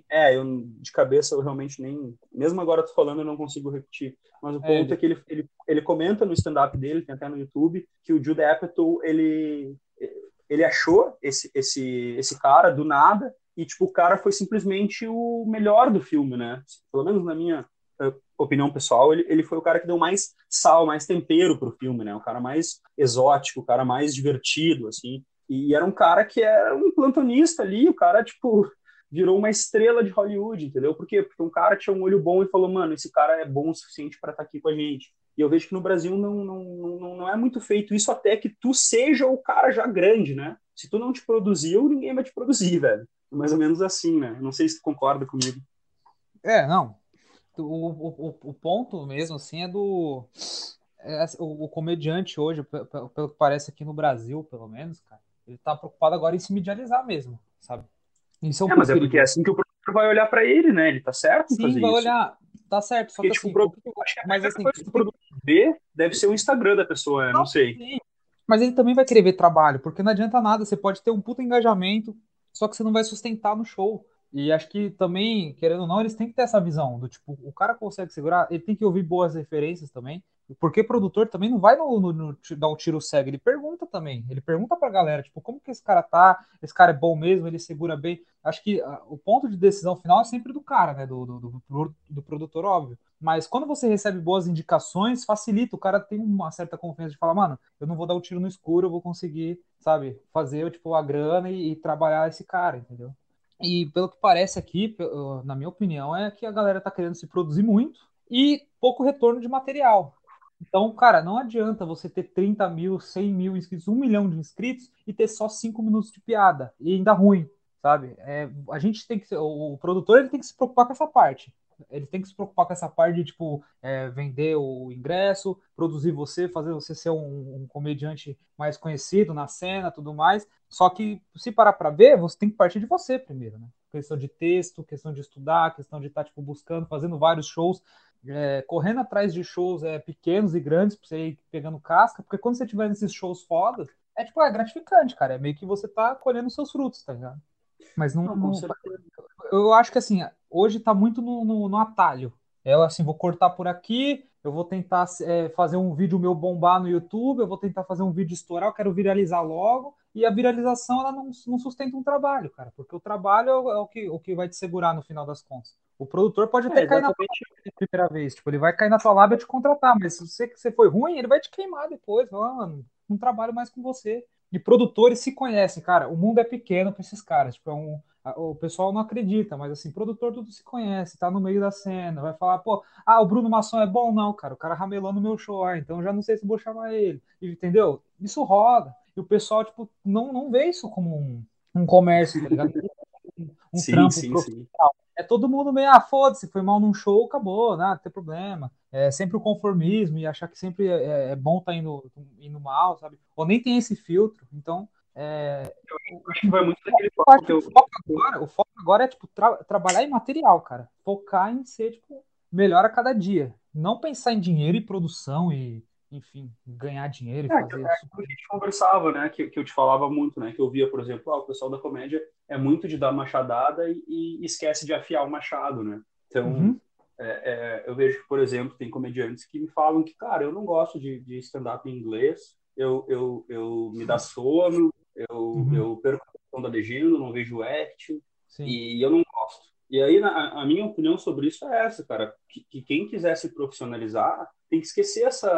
É, eu de cabeça eu realmente nem. Mesmo agora tô falando, eu não consigo repetir. Mas o ponto é, é que ele, ele, ele comenta no stand-up dele, tem até no YouTube, que o Jude Apatow, ele, ele achou esse, esse, esse cara do nada, e tipo, o cara foi simplesmente o melhor do filme, né? Pelo menos na minha uh, opinião pessoal, ele, ele foi o cara que deu mais sal, mais tempero pro filme, né? O cara mais exótico, o cara mais divertido, assim. E era um cara que era um plantonista ali, o cara, tipo, virou uma estrela de Hollywood, entendeu? Por quê? Porque um cara tinha um olho bom e falou, mano, esse cara é bom o suficiente para estar tá aqui com a gente. E eu vejo que no Brasil não, não, não, não é muito feito isso até que tu seja o cara já grande, né? Se tu não te produziu, ninguém vai te produzir, velho. Mais ou menos assim, né? Não sei se tu concorda comigo. É, não. O, o, o ponto mesmo, assim, é do... É, o, o, comediante hoje, pelo, pelo que parece aqui no Brasil, pelo menos, cara, ele tá preocupado agora em se medializar mesmo, sabe? Isso é, um é mas é porque é assim que o produtor vai olhar para ele, né? Ele tá certo Sim, vai isso. olhar. Tá certo, só porque, que tipo, assim, produto, acho que mas assim, coisa que o produtor vê deve ser o Instagram da pessoa, não, não sei. Sim. Mas ele também vai querer ver trabalho, porque não adianta nada, você pode ter um puta engajamento, só que você não vai sustentar no show. E acho que também, querendo ou não, eles têm que ter essa visão do tipo, o cara consegue segurar, ele tem que ouvir boas referências também. Porque produtor também não vai no, no, no, dar um tiro cego, ele pergunta também. Ele pergunta pra galera, tipo, como que esse cara tá? Esse cara é bom mesmo, ele segura bem. Acho que uh, o ponto de decisão final é sempre do cara, né? Do, do, do, do, produtor, óbvio. Mas quando você recebe boas indicações, facilita. O cara tem uma certa confiança de falar, mano, eu não vou dar um tiro no escuro, eu vou conseguir, sabe, fazer tipo, a grana e, e trabalhar esse cara, entendeu? E pelo que parece aqui, na minha opinião, é que a galera tá querendo se produzir muito e pouco retorno de material. Então, cara, não adianta você ter 30 mil, 100 mil inscritos, um milhão de inscritos e ter só cinco minutos de piada e ainda ruim, sabe? É, a gente tem que, o produtor ele tem que se preocupar com essa parte. Ele tem que se preocupar com essa parte de, tipo, é, vender o ingresso, produzir você, fazer você ser um, um, comediante mais conhecido na cena, tudo mais. Só que, se parar para ver, você tem que partir de você primeiro, né? Questão de texto, questão de estudar, questão de estar, tá, tipo, buscando, fazendo vários shows é, correndo atrás de shows é, pequenos e grandes pra você ir pegando casca, porque quando você tiver nesses shows fodas, é tipo, é gratificante, cara. É meio que você tá colhendo seus frutos, tá ligado? Mas não. não, não eu acho que assim, hoje tá muito no, no, no atalho. Eu assim, vou cortar por aqui, eu vou tentar é, fazer um vídeo meu bombar no YouTube, eu vou tentar fazer um vídeo estourar, eu quero viralizar logo. E a viralização ela não, não sustenta um trabalho, cara, porque o trabalho é o, é o, que, o que vai te segurar no final das contas. O produtor pode até é, cair na primeira vez, tipo, ele vai cair na tua lábia e te contratar, mas se você, você foi ruim, ele vai te queimar depois, falar, mano, não trabalho mais com você. E produtores se conhecem, cara. O mundo é pequeno para esses caras. Tipo, é um, o pessoal não acredita, mas assim, produtor tudo se conhece, tá no meio da cena, vai falar, pô, ah, o Bruno Maçom é bom? Não, cara, o cara ramelando no meu show, ah, então já não sei se vou chamar ele, entendeu? Isso roda. E o pessoal, tipo, não, não vê isso como um, um comércio, tá ligado? Um sim, trampo sim, profissional. É todo mundo meio, ah, foda-se, foi mal num show, acabou, nada, não tem problema. É sempre o conformismo e achar que sempre é, é, é bom estar tá indo, indo mal, sabe? Ou nem tem esse filtro. Então, é, eu acho que vai muito daquele foco que o foco agora, o foco agora é tipo tra trabalhar em material, cara. Focar em ser tipo melhor a cada dia. Não pensar em dinheiro e produção e, enfim, ganhar dinheiro e é, fazer é, isso. a gente conversava, né? Que, que eu te falava muito, né? Que eu via, por exemplo, ah, o pessoal da comédia é muito de dar machadada e, e esquece de afiar o machado, né? Então, uhum. é, é, eu vejo que, por exemplo, tem comediantes que me falam que, cara, eu não gosto de, de stand-up em inglês, eu, eu, eu me dá sono, eu, uhum. eu perco a questão da legenda, não vejo Sim. e eu não gosto. E aí, na, a minha opinião sobre isso é essa, cara, que, que, quem quiser se profissionalizar tem que esquecer essa,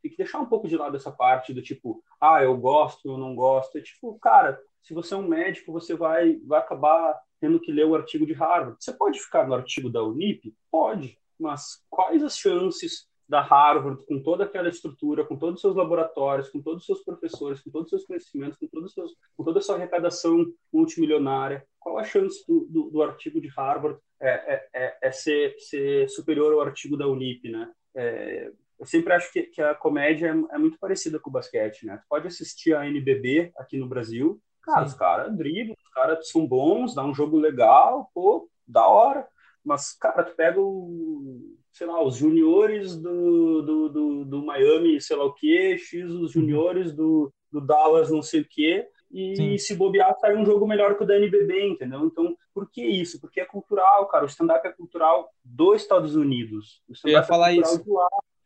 tem que deixar um pouco de lado essa parte do tipo, ah, eu gosto, eu não gosto. É tipo, cara, se você é um médico, você vai, vai acabar tendo que ler o artigo de Harvard. Você pode ficar no artigo da Unip? Pode, mas quais as chances da Harvard, com toda aquela estrutura, com todos os seus laboratórios, com todos os seus professores, com todos os seus conhecimentos, com, todos seus, com toda a sua arrecadação multimilionária, qual a chance do, do, do artigo de Harvard é, é, é, é, ser, ser superior ao artigo da Unip, né? É, eu sempre acho que, que a comédia é, é, muito parecida com o basquete, né? Tu pode assistir a NBB aqui no Brasil, cara, Sim. os caras driblam, os caras são bons, dá um jogo legal, pô, da hora. Mas, cara, tu pega o, sei lá, os juniores do, do, do, do Miami, sei lá o quê, X os uhum. juniores do, do Dallas, não sei o quê, e Sim. se bobear, sai um jogo melhor que o da NBB, entendeu? Então, por que isso? Porque é cultural, cara. O stand-up é cultural dos Estados Unidos. O Eu ia falar é isso.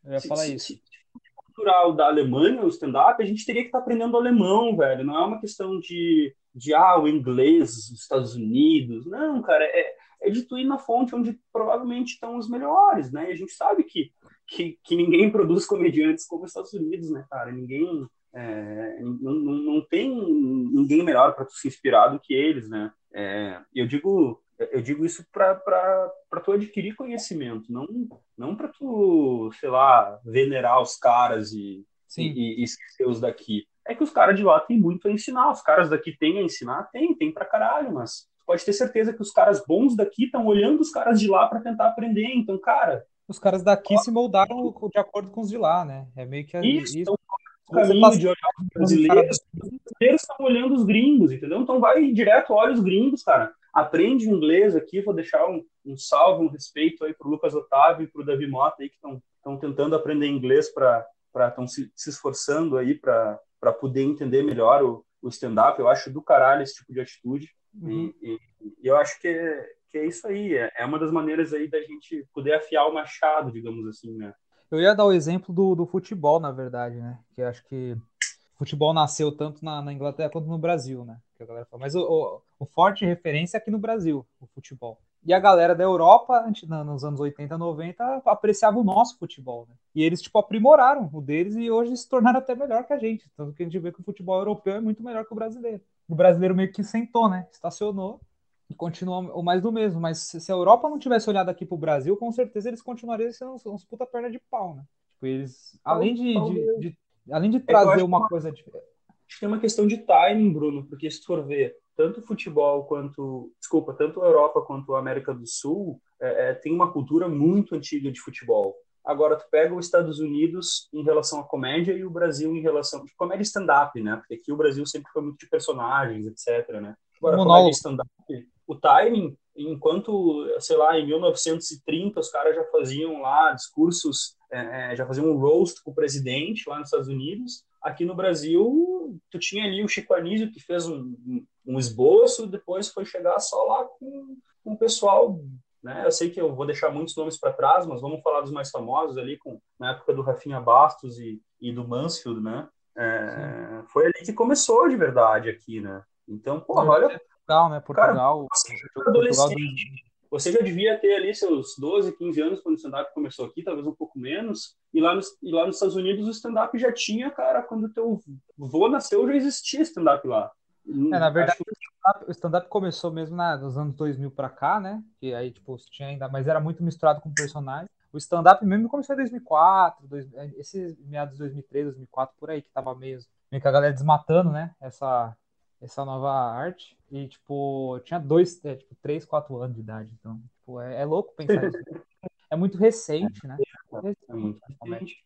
Eu ia se, falar se, isso. Se, cultural da Alemanha, o stand-up, a gente teria que estar tá aprendendo alemão, velho. Não é uma questão de, de ah, o inglês, os Estados Unidos. Não, cara, é, é de tu ir na fonte onde provavelmente estão os melhores, né? E a gente sabe que, que, que ninguém produz comediantes como os Estados Unidos, né, cara? Ninguém. É, não, não, não tem ninguém melhor para se inspirar do que eles, né? É, eu digo eu digo isso para tu adquirir conhecimento, não não para tu, sei lá, venerar os caras e, e, e, esquecer os daqui. É que os caras de lá têm muito a ensinar, os caras daqui têm a ensinar, tem, tem pra caralho, mas pode ter certeza que os caras bons daqui estão olhando os caras de lá para tentar aprender. Então, cara. Os caras daqui ó, se moldaram de acordo com os de lá, né? É meio que isso. isso. Então, caminho passa... de olhar os brasileiros, os brasileiros estão olhando os gringos, entendeu? Então vai direto, olha os gringos, cara. Aprende inglês aqui, vou deixar um, um salve, um respeito aí pro Lucas Otávio e pro Davi Mota aí que estão tentando aprender inglês para estão se, se esforçando aí para poder entender melhor o, o stand-up. Eu acho do caralho esse tipo de atitude. Uhum. E, e, e, eu acho que é, que é isso aí. É, é uma das maneiras aí da gente poder afiar o machado, digamos assim, né? Eu ia dar o exemplo do, do futebol, na verdade, né? Que acho que o futebol nasceu tanto na, na, Inglaterra quanto no Brasil, né? Que a galera fala. Mas o, o, o, forte referência é aqui no Brasil, o futebol. E a galera da Europa, nos anos 80, 90, apreciava o nosso futebol, né? E eles, tipo, aprimoraram o deles e hoje se tornaram até melhor que a gente. Tanto que a gente vê que o futebol europeu é muito melhor que o brasileiro o brasileiro meio que sentou, né? Estacionou e continua o mais do mesmo. Mas se a Europa não tivesse olhado aqui pro Brasil, com certeza eles continuariam sendo uns, uns puta perna de pau, né? Tipo, eles, além de, de, de além de trazer uma coisa diferente. Acho que é uma questão de timing, Bruno, porque se tu for ver, tanto o futebol quanto, desculpa, tanto a Europa quanto a América do Sul é, é, tem uma cultura muito antiga de futebol. Agora, tu pega os Estados Unidos em relação à comédia e o Brasil em relação. Tipo, comédia stand-up, né? Porque aqui o Brasil sempre foi muito de personagens, etc. Né? Agora, Monólogo. comédia stand-up, o timing, enquanto, sei lá, em 1930 os caras já faziam lá discursos, é, é, já faziam um roast com o presidente lá nos Estados Unidos. Aqui no Brasil, tu tinha ali o Chico Anísio, que fez um, um esboço, depois foi chegar só lá com, com o pessoal né? Eu sei que eu vou deixar muitos nomes para trás, mas vamos falar dos mais famosos ali, com, na época do Rafinha Bastos e, e do Mansfield, né? É, foi ali que começou de verdade aqui, né? Então, pô, olha. Portugal, né? Portugal. Cara, adolescente, você já devia ter ali seus 12, 15 anos quando o stand-up começou aqui, talvez um pouco menos. E lá, nos, e lá nos Estados Unidos o stand-up já tinha, cara, quando teu vô nasceu já existia stand-up lá. É, na verdade, Acho... o stand-up começou mesmo na, nos anos 2000 pra cá, né? Que aí, tipo, tinha ainda, mas era muito misturado com personagens. O stand-up mesmo começou em 2004, dois, esses meados de 2003, 2004, por aí, que tava meio, meio que a galera desmatando, né? Essa, essa nova arte. E, tipo, tinha dois, é, tipo, três, quatro anos de idade. Então, tipo, é, é louco pensar isso. É muito recente, né? É muito recente.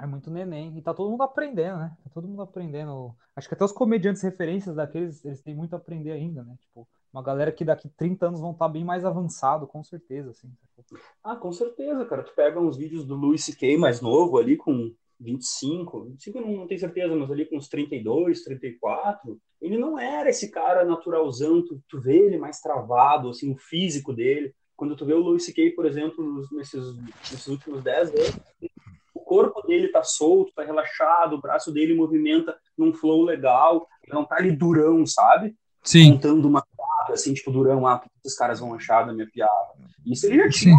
É muito neném. E tá todo mundo aprendendo, né? Tá todo mundo aprendendo. Acho que até os comediantes referências daqueles, eles têm muito a aprender ainda, né? Tipo, uma galera que daqui 30 anos vão estar tá bem mais avançado, com certeza, assim. Ah, com certeza, cara. Tu pega uns vídeos do Louis C.K. mais novo ali, com 25, 25 não, não tenho certeza, mas ali com uns 32, 34, ele não era esse cara naturalzão, tu, tu vê ele mais travado, assim, o físico dele. Quando tu vê o Louis C.K., por exemplo, nesses, nesses últimos 10 anos, corpo dele tá solto, tá relaxado, o braço dele movimenta num flow legal, ele não tá ali durão, sabe? Sim. Contando uma piada, assim, tipo, durão, ah, que esses caras vão achar da minha piada? Isso ele já tinha,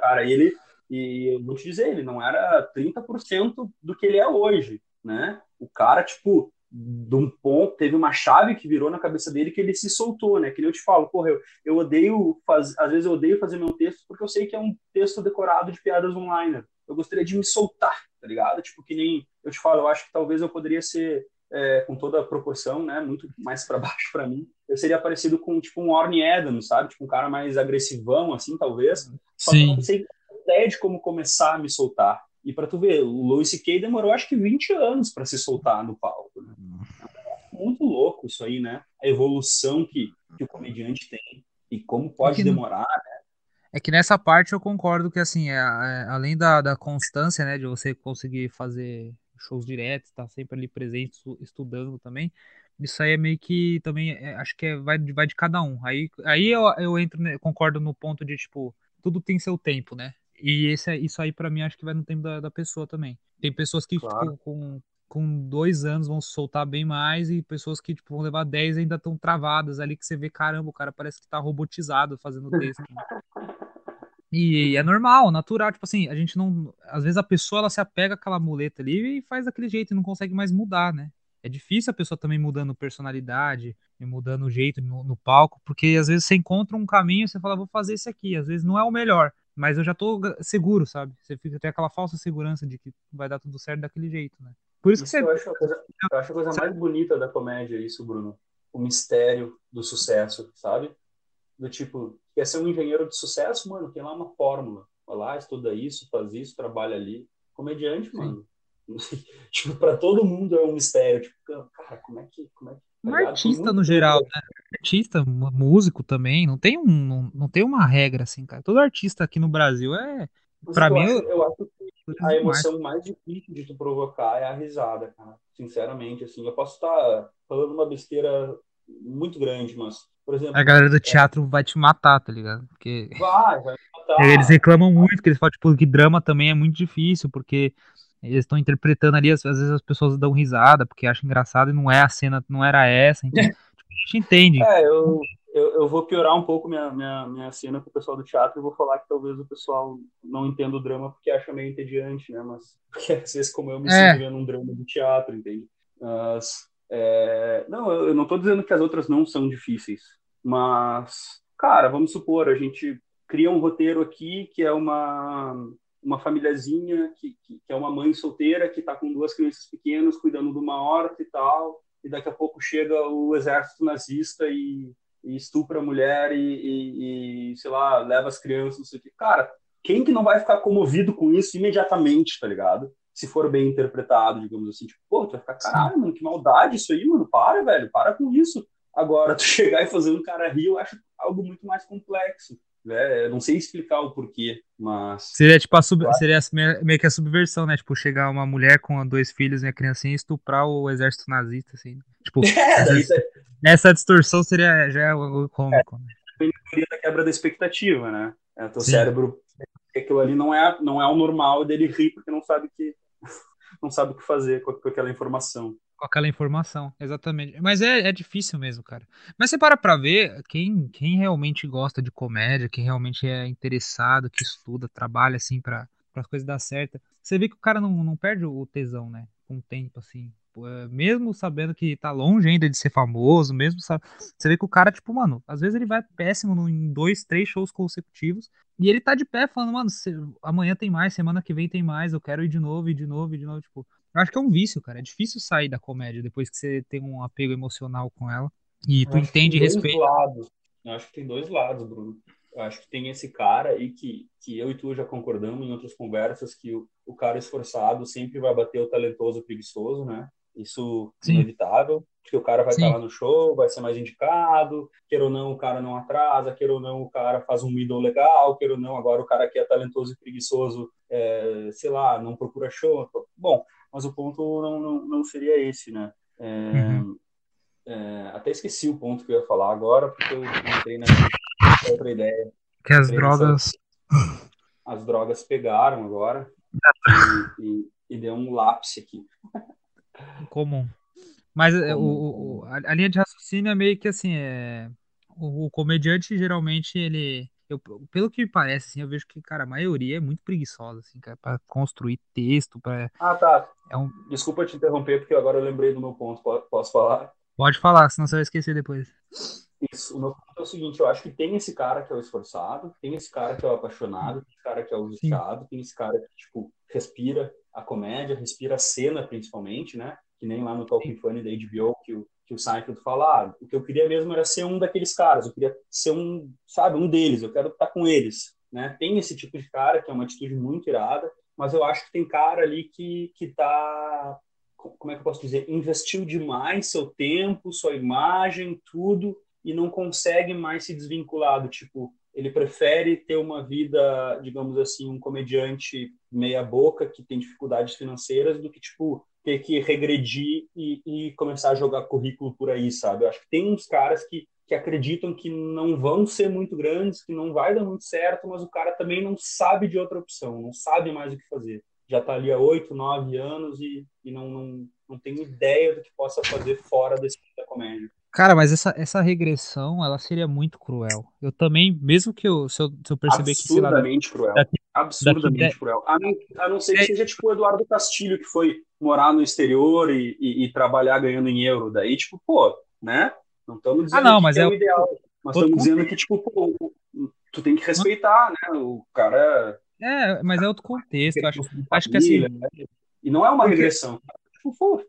cara, e ele e eu vou te dizer, ele não era 30% do que ele é hoje, né? O cara, tipo, de um ponto, teve uma chave que virou na cabeça dele que ele se soltou, né? Que eu te falo, porra, eu, eu odeio, faz, às vezes eu odeio fazer meu texto porque eu sei que é um texto decorado de piadas online. Eu gostaria de me soltar, tá ligado? Tipo, que nem eu te falo, eu acho que talvez eu poderia ser, é, com toda a proporção, né? Muito mais para baixo para mim. Eu seria parecido com, tipo, um Orne Adams, sabe? Tipo, um cara mais agressivão, assim, talvez. Só Sim. que eu não sei ideia de como começar a me soltar. E para tu ver, o Louis C.K. demorou acho que 20 anos para se soltar no palco. Né? É muito louco isso aí, né? A evolução que, que o comediante tem e como pode demorar, né? É que nessa parte eu concordo que, assim, é, é, além da, da constância, né, de você conseguir fazer shows diretos, estar tá sempre ali presente, estudando também, isso aí é meio que também, é, acho que é, vai, vai de cada um. Aí, aí eu, eu entro, concordo no ponto de, tipo, tudo tem seu tempo, né? E esse, isso aí, para mim, acho que vai no tempo da, da pessoa também. Tem pessoas que, claro. tipo, com, com dois anos vão se soltar bem mais e pessoas que, tipo, vão levar dez e ainda estão travadas ali, que você vê, caramba, o cara parece que tá robotizado fazendo texto. Né? E, é normal, natural, tipo assim, a gente não. Às vezes a pessoa ela se apega àquela muleta ali e faz daquele jeito e não consegue mais mudar, né? É difícil a pessoa também mudando personalidade e mudando o jeito no, no palco, porque às vezes você encontra um caminho e você fala, vou fazer esse aqui. Às vezes não é o melhor, mas eu já tô seguro, sabe? Você fica tem aquela falsa segurança de que vai dar tudo certo daquele jeito, né? Por isso, isso que você. Eu acho, a coisa, eu acho a coisa mais bonita da comédia, isso, Bruno. O mistério do sucesso, sabe? Do tipo, quer ser um engenheiro de sucesso, mano, tem lá uma fórmula. Vai lá, estuda isso, faz isso, trabalha ali. Comediante, Sim. mano. tipo, pra todo mundo é um mistério. Tipo, cara, como é que. Como é que um artista no geral, né? Artista, músico também, não tem, um, não, não tem uma regra assim, cara. Todo artista aqui no Brasil é. Para mim, acho, eu acho que a emoção mais difícil de tu provocar é a risada, cara. Sinceramente, assim, eu posso estar falando uma besteira muito grande, mas, por exemplo. A galera do teatro é... vai te matar, tá ligado? Porque. Vai, vai matar. Eles reclamam muito, que eles falam, tipo, que drama também é muito difícil, porque eles estão interpretando ali, às vezes as pessoas dão risada porque acham engraçado e não é a cena, não era essa. Então, tipo, a gente entende. É, eu, eu, eu, vou piorar um pouco minha, minha, minha cena com o pessoal do teatro e vou falar que talvez o pessoal não entenda o drama porque acha meio entediante, né? Mas porque às vezes, como eu me é. sinto vendo um drama do teatro, entende? Mas, é, não, eu não estou dizendo que as outras não são difíceis, mas, cara, vamos supor, a gente cria um roteiro aqui que é uma uma famíliazinha que, que, que, é uma mãe solteira que está com duas crianças pequenas cuidando de uma horta e tal, e daqui a pouco chega o exército nazista e, e estupra a mulher e, e, e, sei lá, leva as crianças, não sei o que. Cara, quem que não vai ficar comovido com isso imediatamente, tá ligado? Se for bem interpretado, digamos assim, tipo, pô, tu vai ficar, caralho, mano, que maldade isso aí, mano, para, velho, para com isso. Agora, tu chegar e fazer um cara rir, eu acho algo muito mais complexo. É, não sei explicar o porquê, mas. Seria tipo a sub... seria meio que a subversão, né? Tipo, chegar uma mulher com dois filhos e a criancinha e estuprar o exército nazista, assim. Tipo, é, essa, é... essa, distorção seria já é o cômico. É, né? da quebra da expectativa, né? É, teu Sim. cérebro, aquilo ali não é, não é o normal dele rir porque não sabe que não sabe o que fazer com, com aquela informação. Com aquela informação, exatamente. Mas é, é difícil mesmo, cara. Mas você para pra ver, quem, quem realmente gosta de comédia, quem realmente é interessado, que estuda, trabalha assim pra, pra coisa dar certo, você vê que o cara não, não perde o tesão, né? Com o tempo, assim. É, mesmo sabendo que tá longe ainda de ser famoso, mesmo sabe, você vê que o cara, tipo, mano, às vezes ele vai péssimo em dois, três shows consecutivos e ele tá de pé falando, mano, amanhã tem mais, semana que vem tem mais, eu quero ir de novo, ir de novo, ir de novo, tipo, eu acho que é um vício, cara. É difícil sair da comédia depois que você tem um apego emocional com ela. E tu entende e respeita. Lados. Eu acho que tem dois lados, Bruno. Eu acho que tem esse cara aí que, que eu e tu já concordamos em outras conversas que o, o cara esforçado sempre vai bater o talentoso preguiçoso, né? Isso é inevitável, porque o cara vai estar lá no show, vai ser mais indicado, queira ou não, o cara não atrasa, queira ou não, o cara faz um middle legal, queira ou não, agora o cara que é talentoso e preguiçoso, é, sei lá, não procura show. Bom, mas o ponto não, não, não seria esse, né? É, uhum. é, até esqueci o ponto que eu ia falar agora, porque eu entrei nessa outra ideia. Que as drogas. Nessa... As drogas pegaram agora e, e, e deu um lápis aqui. Comum. Mas é, Comum. O, o, a, linha de raciocínio é meio que assim, é, o, o comediante geralmente ele eu, pelo que me parece, assim, eu vejo que, cara, a maioria é muito preguiçosa, assim, cara, pra construir texto, pra... Ah, tá. É um... Desculpa te interromper, porque agora eu lembrei do meu ponto, posso falar? Pode falar, senão você vai esquecer depois. Isso, o meu ponto é o seguinte, eu acho que tem esse cara que é o esforçado, tem esse cara que é o apaixonado, tem esse cara que é o viciado, tem esse cara que, tipo, respira a comédia, respira a cena, principalmente, né? Que nem lá no Talking Funny da HBO, que o que o Seinfeld fala, ah, o que eu queria mesmo era ser um daqueles caras, eu queria ser um, sabe, um deles, eu quero estar com eles, né? Tem esse tipo de cara que é uma atitude muito irada, mas eu acho que tem cara ali que que tá como é que eu posso dizer, investiu demais seu tempo, sua imagem, tudo e não consegue mais se desvincular do tipo, ele prefere ter uma vida, digamos assim, um comediante meia boca que tem dificuldades financeiras do que tipo ter que regredir e, e, começar a jogar currículo por aí, sabe? Eu acho que tem uns caras que, que acreditam que não vão ser muito grandes, que não vai dar muito certo, mas o cara também não sabe de outra opção, não sabe mais o que fazer. Já está ali há oito, nove anos e, e não, não, não tem ideia do que possa fazer fora desse da comédia. Cara, mas essa, essa regressão, ela seria muito cruel. Eu também, mesmo que eu, se eu, se eu perceber que... Absurdamente cruel. Daqui, Absurdamente daqui, cruel. A não, a não ser que é... seja tipo o Eduardo Castilho, que foi morar no exterior e, e, e, trabalhar ganhando em euro. Daí, tipo, pô, né? Não estamos dizendo ah, não, mas que é, é o ideal. Mas estamos dizendo que, tipo, pô, tu tem que respeitar, né? O cara... É, mas é outro contexto. Acho, acho que assim... Né? E não é uma regressão. Tipo, pô,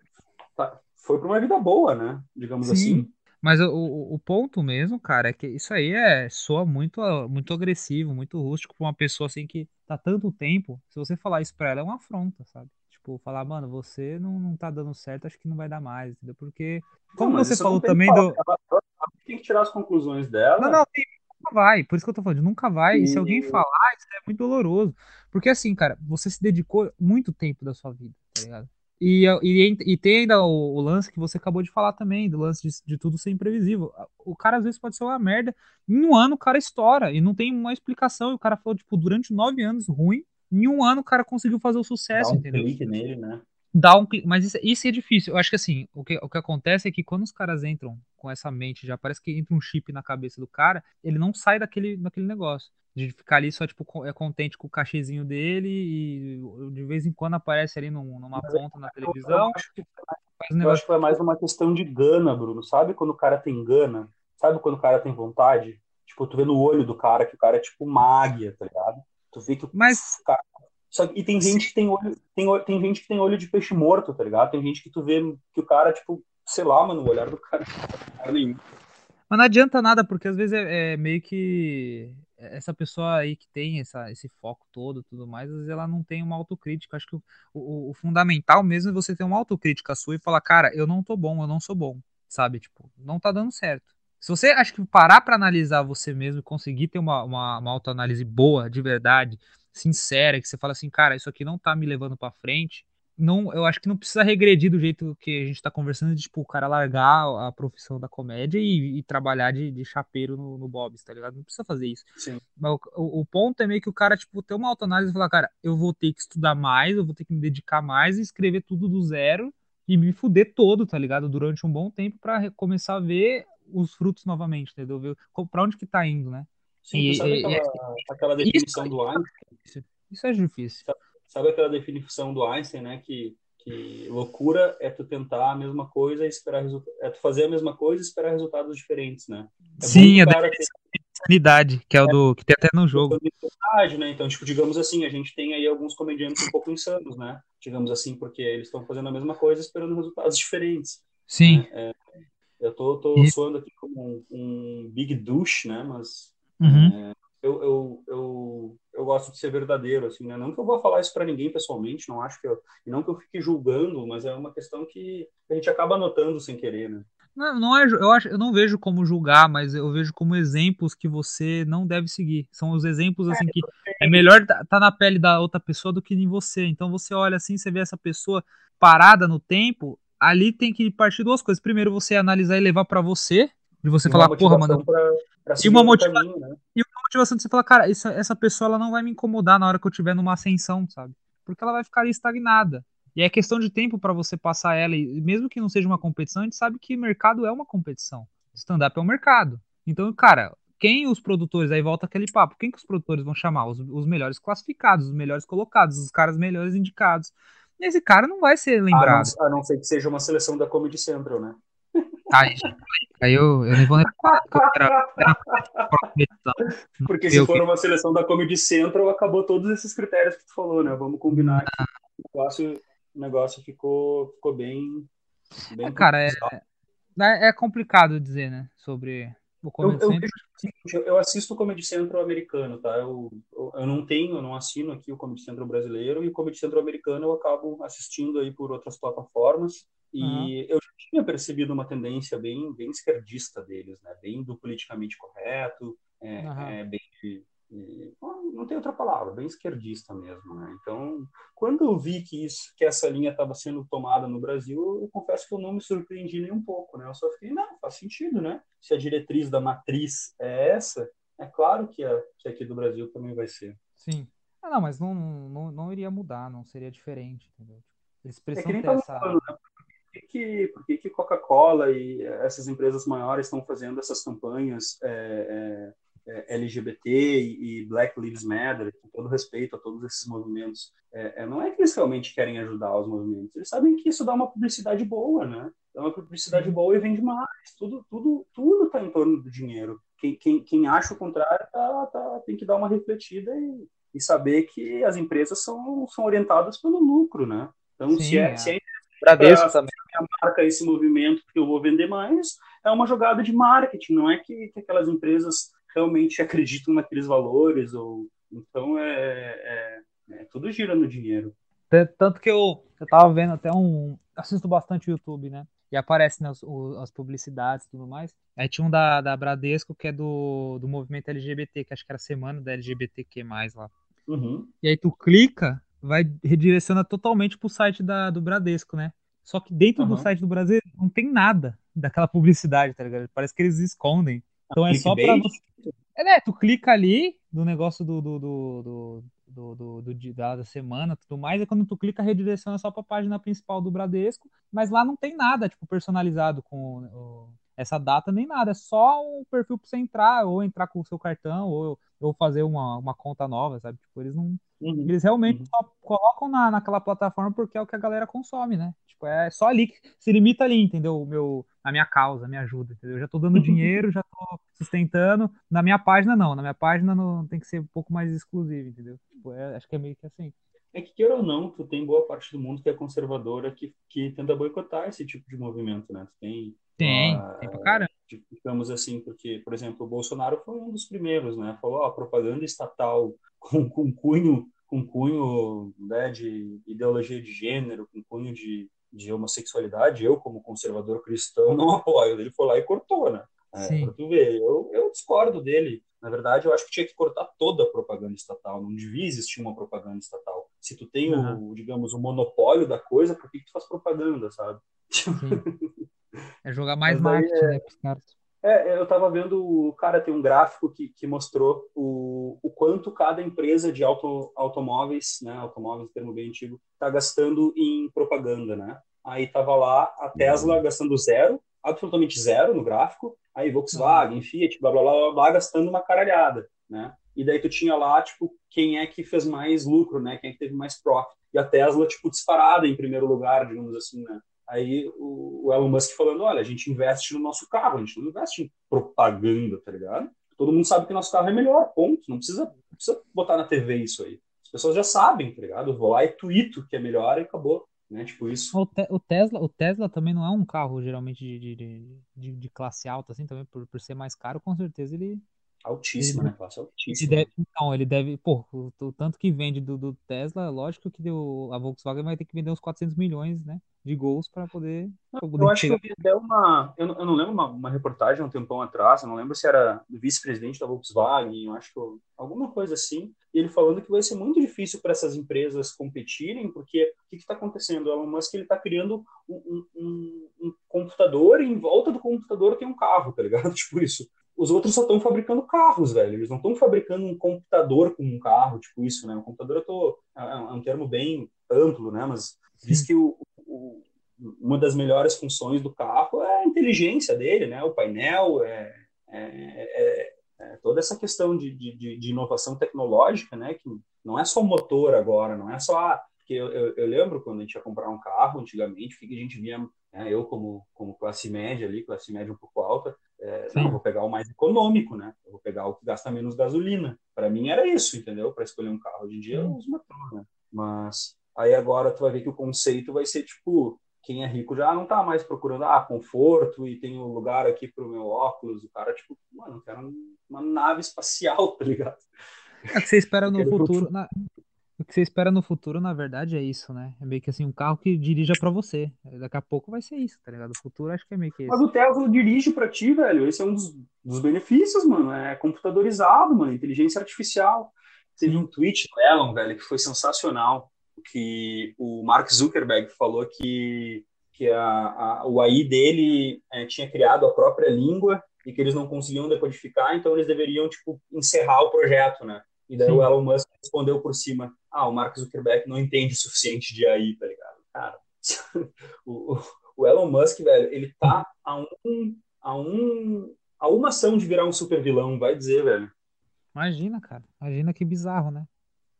tá, foi para uma vida boa, né? Digamos Sim. assim. Mas o, o ponto mesmo, cara, é que isso aí é soa muito, muito agressivo, muito rústico pra uma pessoa assim que tá tanto tempo. Se você falar isso pra ela, é uma afronta, sabe? Tipo, falar, mano, você não, não tá dando certo, acho que não vai dar mais, entendeu? Porque, como não, você falou também do. Ela, tem que tirar as conclusões dela. Não, não, tem, nunca vai. Por isso que eu tô falando, nunca vai. E se alguém falar, isso é muito doloroso. Porque assim, cara, você se dedicou muito tempo da sua vida, tá ligado? E, e, e tem ainda o, o, lance que você acabou de falar também, do lance de, de, tudo ser imprevisível. O cara às vezes pode ser uma merda. Em um ano o cara estoura e não tem uma explicação. E o cara falou, tipo, durante nove anos ruim. Em um ano o cara conseguiu fazer o sucesso, Dá um entendeu? Clique nele, né? Dá um Mas isso, isso, é difícil. Eu acho que assim, o que, o que acontece é que quando os caras entram com essa mente, já parece que entra um chip na cabeça do cara, ele não sai daquele, daquele negócio de ficar ali só, tipo, é contente com o cachezinho dele e de vez em quando aparece ali num, numa ponta na televisão. Eu acho, que, um eu acho que é mais uma questão de gana, Bruno. Sabe quando o cara tem gana? Sabe quando o cara tem vontade? Tipo, tu vê no olho do cara que o cara é tipo mágia, tá ligado? Tu vê que o Mas... cara... Só, e tem gente que tem olho, tem, tem gente que tem olho de peixe morto, tá ligado? Tem gente que tu vê que o cara, tipo, sei lá, mano, o olhar do cara, nenhum. Mas não adianta nada, porque às vezes é, é meio que essa pessoa aí que tem essa, esse foco todo tudo mais, às vezes ela não tem uma autocrítica. Acho que o, o, o, fundamental mesmo é você ter uma autocrítica sua e falar, cara, eu não tô bom, eu não sou bom, sabe? Tipo, não tá dando certo. Se você acha que parar para analisar você mesmo e conseguir ter uma, uma, uma autoanálise boa, de verdade, sincera, que você fala assim, cara, isso aqui não tá me levando para frente, não, eu acho que não precisa regredir do jeito que a gente tá conversando, de, tipo, o cara largar a profissão da comédia e, e trabalhar de, de chapeiro no, no Bob's, tá ligado? Não precisa fazer isso. Sim. Mas o, o, o, ponto é meio que o cara, tipo, ter uma autoanálise e falar, cara, eu vou ter que estudar mais, eu vou ter que me dedicar mais e escrever tudo do zero e me fuder todo, tá ligado? Durante um bom tempo para começar a ver os frutos novamente, entendeu? Ver pra onde que tá indo, né? Sim, e, sabe aquela, aquela definição isso, do Einstein? Isso é difícil. Sabe, sabe, aquela definição do Einstein, né? Que, que loucura é tu tentar a mesma coisa e esperar é tu fazer a mesma coisa e esperar resultados diferentes, né? É Sim, a definição de insanidade, que é o do que tem até no jogo. Né? Então, tipo, digamos assim, a gente tem aí alguns comediantes um pouco insanos, né? Digamos assim, porque eles estão fazendo a mesma coisa esperando resultados diferentes. Sim. Né? É, eu tô, tô e... soando aqui como um, um big douche, né? Mas uhum. é, eu, eu, eu gosto de ser verdadeiro, assim, né? Não que eu vou falar isso para ninguém pessoalmente, não acho que eu, e não que eu fique julgando, mas é uma questão que a gente acaba notando sem querer, né? Não, não é, eu, acho, eu não vejo como julgar, mas eu vejo como exemplos que você não deve seguir. São os exemplos assim que é melhor estar tá na pele da outra pessoa do que em você. Então você olha assim, você vê essa pessoa parada no tempo, ali tem que partir duas coisas. Primeiro, você analisar e levar para você, de você falar, porra, mano. Pra, pra e, uma motiva... caminho, né? e uma motivação de você falar, cara, essa, essa pessoa ela não vai me incomodar na hora que eu tiver numa ascensão, sabe? Porque ela vai ficar ali estagnada. E é questão de tempo para você passar ela, e mesmo que não seja uma competição, a gente sabe que mercado é uma competição. Stand-up é um mercado. Então, cara, quem os produtores, aí volta aquele papo, quem que os produtores vão chamar? Os, os melhores classificados, os melhores colocados, os caras melhores indicados. Esse cara não vai ser lembrado. A não, a não ser que seja uma seleção da Comedy Central, né? Aí, aí eu, eu nem vou nem Porque se for uma seleção da Comedy Central, acabou todos esses critérios que tu falou, né? Vamos combinar que o negócio, o negócio ficou, ficou bem. bem é, cara, é, é, é complicado dizer, né? Sobre o Comedy eu, Central. Eu, eu assisto o Comedy Central americano, tá? Eu, eu, eu, não tenho, eu não assino aqui o Comedy Central brasileiro e o Comedy Central americano eu acabo assistindo aí por outras plataformas. E uhum. eu já tinha percebido uma tendência bem, bem esquerdista deles, né? Bem do politicamente correto, é, uhum. é bem não tem outra palavra, bem esquerdista mesmo, né? Então, quando eu vi que isso, que essa linha estava sendo tomada no Brasil, eu confesso que eu não me surpreendi nem um pouco, né? Eu só fiquei, não, faz sentido, né? Se a diretriz da matriz é essa, é claro que, a, que aqui do Brasil também vai ser. Sim. Ah, não, mas não, não, não iria mudar, não seria diferente, entendeu? Eles precisam é ter essa... Falando, né? Por que, por que, que Coca-Cola e essas empresas maiores estão fazendo essas campanhas é, é, LGBT e, Black Lives Matter, com todo respeito a todos esses movimentos? É, é, não é que eles realmente querem ajudar os movimentos, eles sabem que isso dá uma publicidade boa, né? Dá uma publicidade boa e vende mais. Tudo tudo tudo está em torno do dinheiro. Quem, quem, quem acha o contrário tá, tá, tem que dar uma refletida e, e saber que as empresas são, são orientadas pelo lucro, né? Então, Sim, se, é, é. se é Bradesco também. A marca esse movimento que eu vou vender mais é uma jogada de marketing, não é que, que aquelas empresas realmente acreditam naqueles valores ou então é, é, é tudo gira no dinheiro. Tanto que eu, eu tava vendo até um. Assisto bastante YouTube, né? E aparece né, as publicidades e tudo mais. Aí tinha um da, da Bradesco que é do, do movimento LGBT, que acho que era semana da LGBTQ lá. Uhum. E aí tu clica, vai redireciona totalmente pro site da, do Bradesco, né? Só que dentro uhum. do site do Brasil não tem nada daquela publicidade, tá ligado? Parece que eles escondem. Então é só pra você. É, né? Tu clica ali no negócio do, do, do, do, do, do, do da semana tudo mais, e quando tu clica, redireciona só pra página principal do Bradesco, mas lá não tem nada, tipo, personalizado com o, essa data nem nada, é só um perfil pra você entrar, ou entrar com o seu cartão, ou, ou fazer uma, uma conta nova, sabe? Tipo, eles não. Uhum. Eles realmente uhum. só colocam na, naquela plataforma porque é o que a galera consome, né? Tipo, é só ali que se limita ali, entendeu? O meu, a minha causa, a minha ajuda, entendeu? Eu já tô dando dinheiro, já tô sustentando. Na minha página, não. Na minha página não tem que ser um pouco mais exclusivo, entendeu? Tipo, é, acho que é meio que assim. É que, queira ou não, tu tem boa parte do mundo que é conservadora que, que tenta boicotar esse tipo de movimento, né? Tu tem. Tem, uh, tem pra caramba. Digamos assim, porque, por exemplo, o Bolsonaro foi um dos primeiros, né? Falou, ó, propaganda estatal com, com cunho com cunho né, de ideologia de gênero, com cunho de, de homossexualidade, eu, como conservador cristão, não apoio. Ele foi lá e cortou, né? É, pra tu ver, eu, eu discordo dele. Na verdade, eu acho que tinha que cortar toda a propaganda estatal. Não devia existir uma propaganda estatal. Se tu tem, uhum. o, digamos, o monopólio da coisa, por que, que tu faz propaganda, sabe? É jogar mais marketing, é... né, pros caras. É, eu estava vendo, cara, tem um gráfico que, que mostrou o, o quanto cada empresa de auto, automóveis, né, automóveis, termo bem antigo, está gastando em propaganda, né? aí tava lá a Tesla gastando zero, absolutamente zero no gráfico, aí Volkswagen, Fiat, blá blá blá, blá, blá gastando uma caralhada, né? E daí tu tinha lá, tipo, quem é que fez mais lucro, né? Quem é que teve mais profit. E a Tesla, tipo, disparada em primeiro lugar, digamos assim, né? Aí o, Elon Musk falando, olha, a gente investe no nosso carro, a gente não investe em propaganda, tá ligado? Todo mundo sabe que nosso carro é melhor, ponto. Não precisa, não precisa botar na TV isso aí. As pessoas já sabem, tá ligado? Eu vou lá e tuito que é melhor e acabou. Né? Tipo isso. O, te, o, Tesla, o Tesla também não é um carro geralmente de, de, de, de classe alta, assim, também por, por ser mais caro, com certeza ele, Altíssima, ele, né? Classe altíssima. Ele deve, então, ele deve, pô, o, o, tanto que vende do, do Tesla, lógico que deu, a Volkswagen vai ter que vender uns 400 milhões, né? De gols para poder, pra poder. Eu acho que eu vi uma. Eu, eu não lembro uma, uma, reportagem um tempão atrás, eu não lembro se era do vice-presidente da Volkswagen, eu acho que eu, alguma coisa assim, e ele falando que vai ser muito difícil para essas empresas competirem, porque o que está acontecendo? O Elon Musk ele está criando um, um, um, computador e em volta do computador tem um carro, tá ligado? Tipo isso os outros só estão fabricando carros, velho. Eles não estão fabricando um computador com um carro, tipo isso, né? Um computador eu tô, é, é um termo bem amplo, né? Mas diz que o, o, uma das melhores funções do carro é a inteligência dele, né? O painel, é, é, é, é toda essa questão de, de, de, inovação tecnológica, né? Que não é só motor agora, não é só... Porque eu, eu, eu lembro quando a gente ia comprar um carro antigamente, que a gente via, né, eu como, como classe média ali, classe média um pouco alta, é, não, vou pegar o mais econômico, né? Eu vou pegar o que gasta menos gasolina. Para mim era isso, entendeu? Para escolher um carro. Em dia eu uso motor, né? Mas aí agora tu vai ver que o conceito vai ser tipo quem é rico já não tá mais procurando ah, conforto e tem um lugar aqui pro meu óculos. O cara, tipo, mano, eu quero uma nave espacial, tá ligado? É que você espera no futuro. Na, o que você espera no futuro, na verdade, é isso, né? É meio que assim, um carro que dirija para você. Daqui a pouco vai ser isso, tá ligado? O futuro acho que é meio que isso. Mas o Tesla dirige para ti, velho. Esse é um dos, dos, benefícios, mano. É computadorizado, mano. Inteligência artificial. Teve um tweet do Elon, velho, que foi sensacional. Que o Mark Zuckerberg falou que, que a, a, o AI dele é, tinha criado a própria língua e que eles não conseguiam decodificar, então eles deveriam, tipo, encerrar o projeto, né? E daí Sim. o Elon Musk respondeu por cima: ah, o Mark Zuckerberg não entende o suficiente de AI, tá ligado? Cara, o, o, Elon Musk, velho, ele tá a um, a um, a uma ação de virar um super vilão, vai dizer, velho. Imagina, cara. Imagina que bizarro, né?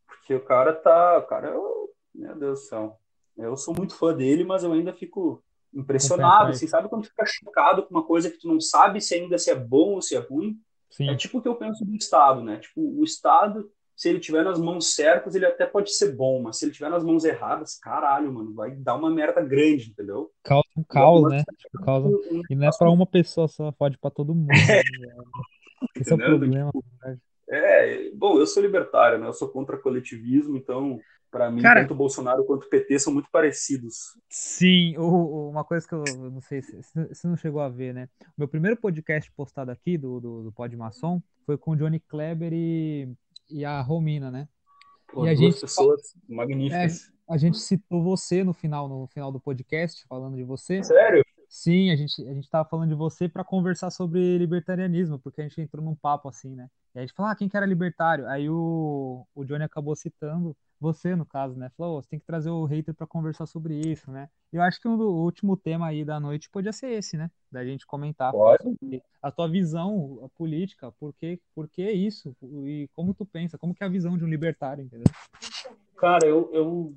Porque o cara tá. O cara, eu, meu Deus do céu. Eu sou muito fã dele, mas eu ainda fico impressionado. Assim, sabe quando tu fica chocado com uma coisa que tu não sabe se ainda se é bom ou se é ruim? Sim. É tipo o que eu penso do Estado, né? Tipo, o Estado, se ele tiver nas mãos certas, ele até pode ser bom, mas se ele tiver nas mãos erradas, caralho, mano, vai dar uma merda grande, entendeu? Causa um caos, né? Tipo, causa... E não é pra uma pessoa só, pode pra todo mundo. É. Né? Esse é o problema. Tipo, é, bom, eu sou libertário, né? Eu sou contra coletivismo, então para mim, Cara, tanto o Bolsonaro quanto o PT são muito parecidos. Sim, uma coisa que eu não sei se você não chegou a ver, né? O meu primeiro podcast postado aqui do, do, do Pod Maçom foi com o Johnny Kleber e, e a Romina, né? Pô, e a gente, pessoas magníficas. É, a gente citou você no final, no final do podcast, falando de você. Sério? Sim, a gente, a gente tava falando de você para conversar sobre libertarianismo, porque a gente entrou num papo assim, né? E a gente falou, ah, quem que era libertário? Aí o, o Johnny acabou citando você, no caso, né? Falou, oh, você tem que trazer o hater para conversar sobre isso, né? Eu acho que o último tema aí da noite podia ser esse, né? Da gente comentar a tua visão a política, por que, por que isso e como tu pensa, como que é a visão de um libertário, entendeu? Cara, eu, eu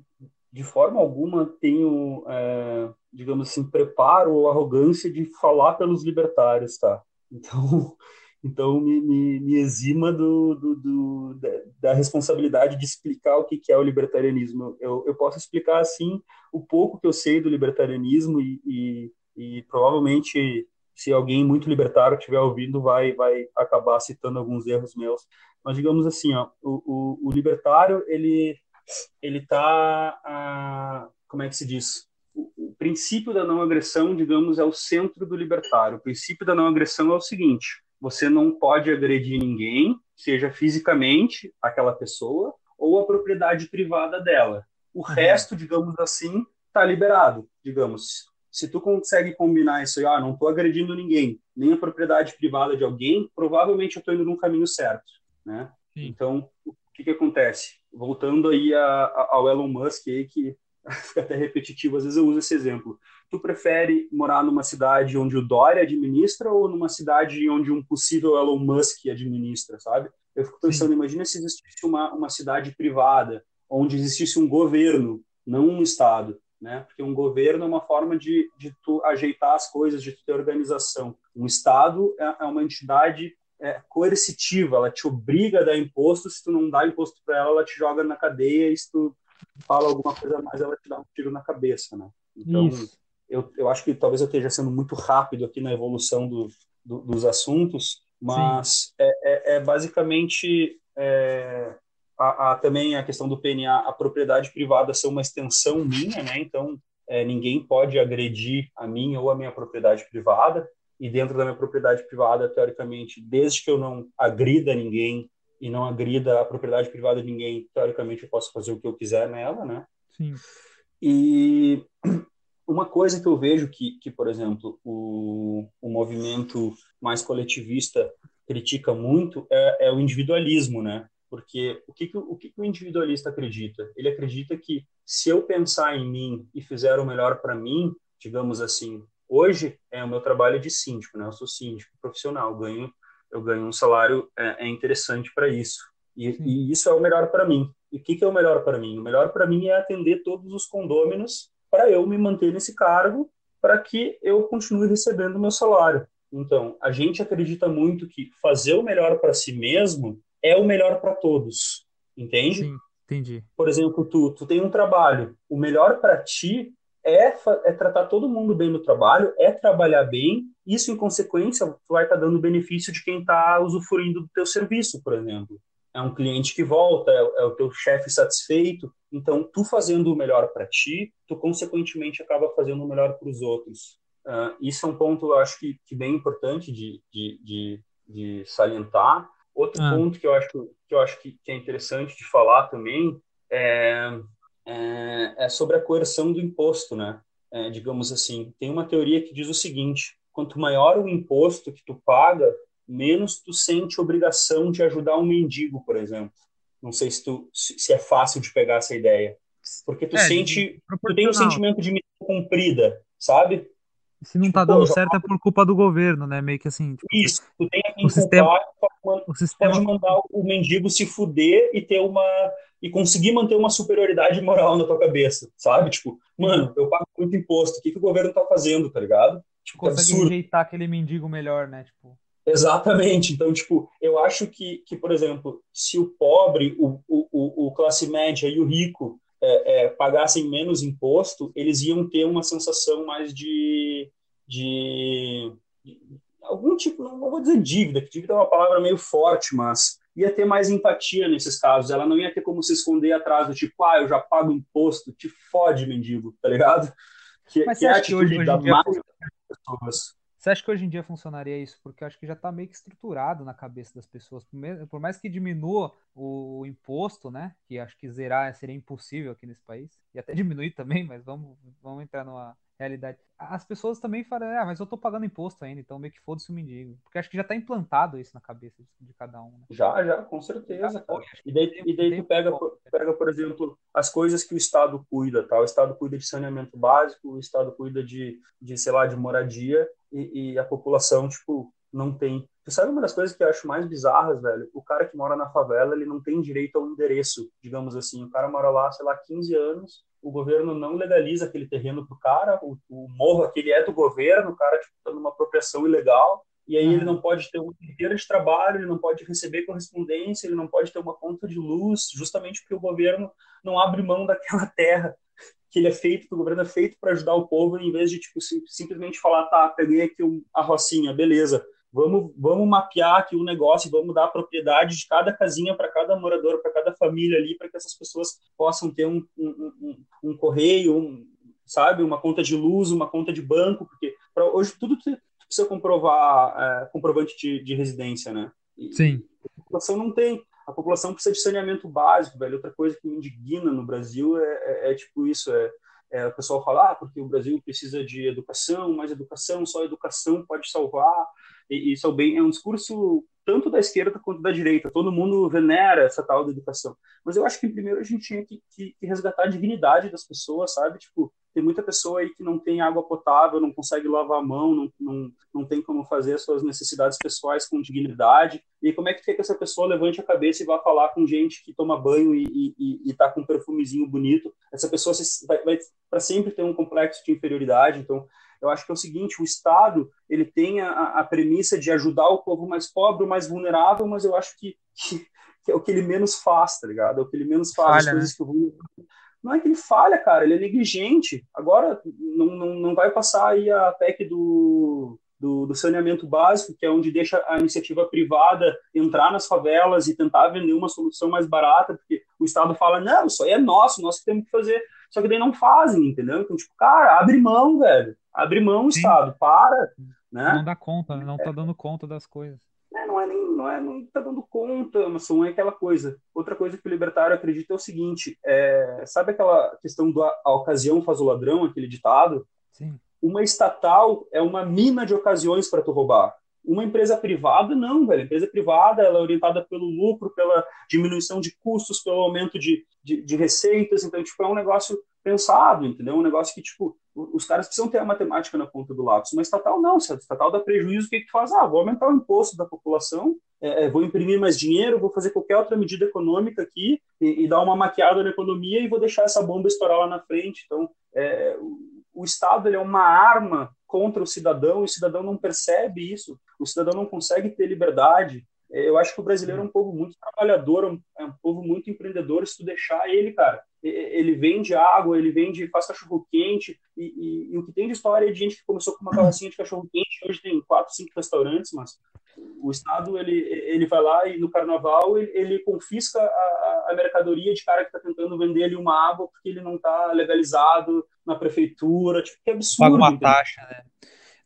de forma alguma tenho, é, digamos assim, preparo ou arrogância de falar pelos libertários, tá? Então, então me, me, me exima do, do, do da, da, responsabilidade de explicar o que, é o libertarianismo. Eu, eu posso explicar, assim, o pouco que eu sei do libertarianismo e, e, e provavelmente, se alguém muito libertário estiver ouvindo, vai, vai acabar citando alguns erros meus. Mas, digamos assim, ó, o, o, o libertário, ele ele está, como é que se diz? O, o princípio da não agressão, digamos, é o centro do libertário. O princípio da não agressão é o seguinte: você não pode agredir ninguém, seja fisicamente aquela pessoa ou a propriedade privada dela. O uhum. resto, digamos assim, está liberado, digamos. Se tu consegue combinar isso aí, ah, não estou agredindo ninguém, nem a propriedade privada de alguém, provavelmente eu estou indo num caminho certo, né? Sim. Então, o que que acontece? Voltando aí a, a, ao Elon Musk aí, que fica até repetitivo, às vezes eu uso esse exemplo. Tu prefere morar numa cidade onde o Dória administra ou numa cidade onde um possível Elon Musk administra, sabe? Eu fico pensando, Sim. imagina se existisse uma, uma cidade privada, onde existisse um governo, não um Estado, né? Porque um governo é uma forma de, de tu ajeitar as coisas, de tu ter organização. Um Estado é, é uma entidade é, coercitiva, ela te obriga a dar imposto, se tu não dá imposto para ela, ela te joga na cadeia, e se tu fala alguma coisa a mais, ela te dá um tiro na cabeça, né? Então, eu, eu acho que talvez eu esteja sendo muito rápido aqui na evolução do, do, dos assuntos, mas é, é, é, basicamente é, a, a, também a questão do PNA, a propriedade privada ser uma extensão minha, né? Então, é, ninguém pode agredir a mim ou a minha propriedade privada. E dentro da minha propriedade privada, teoricamente, desde que eu não agrida ninguém e não agrida a propriedade privada de ninguém, teoricamente eu posso fazer o que eu quiser nela, né? Sim. E uma coisa que eu vejo que, que por exemplo, o, o movimento mais coletivista critica muito é, é o individualismo, né? Porque o que, que, o que, que o individualista acredita? Ele acredita que se eu pensar em mim e fizer o melhor para mim, digamos assim, hoje é o meu trabalho de síndico, né? Eu sou síndico profissional, ganho eu ganho um salário é, é interessante para isso e, e, isso é o melhor para mim. E o que, que é o melhor para mim? O melhor para mim é atender todos os condôminos para eu me manter nesse cargo, para que eu continue recebendo o meu salário. Então, a gente acredita muito que fazer o melhor para si mesmo é o melhor para todos, entende? Sim, entendi. Por exemplo, tu, tu tem um trabalho, o melhor para ti é, é tratar todo mundo bem no trabalho, é trabalhar bem, isso em consequência tu vai estar tá dando benefício de quem está usufruindo do teu serviço, por exemplo. É um cliente que volta, é, é o teu chefe satisfeito, então tu fazendo o melhor para ti, tu consequentemente acaba fazendo o melhor para os outros. Uh, isso é um ponto, eu acho que, que bem importante de, de, de, de salientar. Outro ah. ponto que eu acho, que, eu acho que, que é interessante de falar também é, é, é sobre a coerção do imposto, né? É, digamos assim, tem uma teoria que diz o seguinte: quanto maior o imposto que tu paga, menos tu sente obrigação de ajudar um mendigo, por exemplo. Não sei se, tu, se é fácil de pegar essa ideia. Porque tu é, sente, tu tem um sentimento de missão cumprida, sabe? Se não tipo, tá dando certo é por culpa do governo, né? Meio que assim. Tipo, isso, tu tem que o sistema, o sistema pode mandar o mendigo se fuder e ter uma e conseguir manter uma superioridade moral na tua cabeça, sabe? Tipo, mano, eu pago muito imposto, o que, que o governo tá fazendo, tá ligado? Tipo, consegue absurdo. rejeitar aquele mendigo melhor, né? Tipo... Exatamente. Então, tipo, eu acho que, que por exemplo, se o pobre, o, o, o classe média e o rico é, é, pagassem menos imposto, eles iam ter uma sensação mais de, de, de algum tipo, não vou dizer dívida, que dívida é uma palavra meio forte, mas ia ter mais empatia nesses casos. Ela não ia ter como se esconder atrás do tipo, ah, eu já pago imposto, te fode, mendigo, tá ligado? Que, Mas que é a atitude hoje, da maioria das pessoas. Você acha que hoje em dia funcionaria isso? Porque eu acho que já está meio que estruturado na cabeça das pessoas. Por mais que diminua o imposto, né? Que acho que zerar seria impossível aqui nesse país. E até diminuir também, mas vamos, vamos entrar numa, realidade. As pessoas também falam, ah, mas eu tô pagando imposto ainda, então meio que foda-se o mendigo. Porque acho que já tá implantado isso na cabeça de cada um. Né? Já, já, com certeza, cara. E daí, e daí tu pega, pega, por exemplo, as coisas que o Estado cuida, tá? O Estado cuida de saneamento básico, o Estado cuida de, de sei lá, de moradia, e, e a população, tipo, não tem. Tu sabe uma das coisas que eu acho mais bizarras, velho? O cara que mora na favela, ele não tem direito ao endereço, digamos assim. O cara mora lá, sei lá, 15 anos, o governo não legaliza aquele terreno pro cara, o, o morro aquele é do governo, o cara tipo, tá numa apropriação ilegal, e aí uhum. ele não pode ter uma carteira de trabalho, ele não pode receber correspondência, ele não pode ter uma conta de luz, justamente porque o governo não abre mão daquela terra que ele é feito, que o governo é feito para ajudar o povo, em vez de tipo sim, simplesmente falar, tá, peguei aqui um, a rocinha, beleza, vamos, vamos mapear aqui o negócio, vamos dar a propriedade de cada casinha para cada morador, para cada família ali, para que essas pessoas possam ter um, um, um, um correio, um, sabe, uma conta de luz, uma conta de banco, porque pra, hoje tudo precisa comprovar é, comprovante de, de, residência, né? E, Sim. A população não tem. A população precisa de saneamento básico, velho. Outra coisa que me indigna no Brasil é, é, é tipo isso, é, é, o pessoal fala, ah, porque o Brasil precisa de educação, mais educação, só educação pode salvar E isso é, bem, é um discurso tanto da esquerda quanto da direita. Todo mundo venera essa tal da educação. Mas eu acho que primeiro a gente tinha que, que, que resgatar a dignidade das pessoas, sabe? Tipo, tem muita pessoa aí que não tem água potável, não consegue lavar a mão, não, não, não tem como fazer as suas necessidades pessoais com dignidade. E como é que que essa pessoa levante a cabeça e vá falar com gente que toma banho e, e, e tá com um perfumezinho bonito? Essa pessoa vai, vai para sempre ter um complexo de inferioridade. Então, eu acho que é o seguinte: o Estado ele tem a, a premissa de ajudar o povo mais pobre, o mais vulnerável, mas eu acho que, que, que, é o que ele menos faz, tá ligado? É o que ele menos faz. Falha, as coisas né? que o não é que ele falha, cara, ele é negligente. Agora, não, não, não vai passar aí a PEC do, do, do, saneamento básico, que é onde deixa a iniciativa privada entrar nas favelas e tentar vender uma solução mais barata, porque o Estado fala, não, isso aí é nosso, nós que temos que fazer. Só que daí não fazem, entendeu? Então, tipo, cara, abre mão, velho. Abre mão, Sim. Estado, para. Né? Não dá conta, não tá dando conta das coisas. É, não é nem, não é, não tá dando conta, mas não é aquela coisa. Outra coisa que o libertário acredita é o seguinte, é, sabe aquela questão da ocasião faz o ladrão, aquele ditado? Sim. Uma estatal é uma mina de ocasiões para tu roubar. Uma empresa privada, não, velho. A empresa privada ela é orientada pelo lucro, pela diminuição de custos, pelo aumento de, de, de receitas. Então, tipo, é um negócio pensado, entendeu? Um negócio que, tipo, os caras precisam ter a matemática na ponta do lápis. Uma estatal não, se a estatal dá prejuízo, o que que faz? Ah, vou aumentar o imposto da população, é, é, vou imprimir mais dinheiro, vou fazer qualquer outra medida econômica aqui e, e, dar uma maquiada na economia e vou deixar essa bomba estourar lá na frente. Então, é, o, o Estado ele é uma arma contra o cidadão e o cidadão não percebe isso, o cidadão não consegue ter liberdade. Eu acho que o brasileiro é um povo muito trabalhador, é um povo muito empreendedor. Se tu deixar ele, cara, ele vende água, ele vende, faz cachorro quente, e, e, e, o que tem de história é de gente que começou com uma carrocinha de cachorro quente, hoje tem quatro, cinco restaurantes, mas o Estado ele, ele vai lá e no carnaval ele, ele confisca a, a, mercadoria de cara que está tentando vender ali uma água porque ele não está legalizado na prefeitura, tipo, que absurdo. Paga uma entendeu? taxa, né?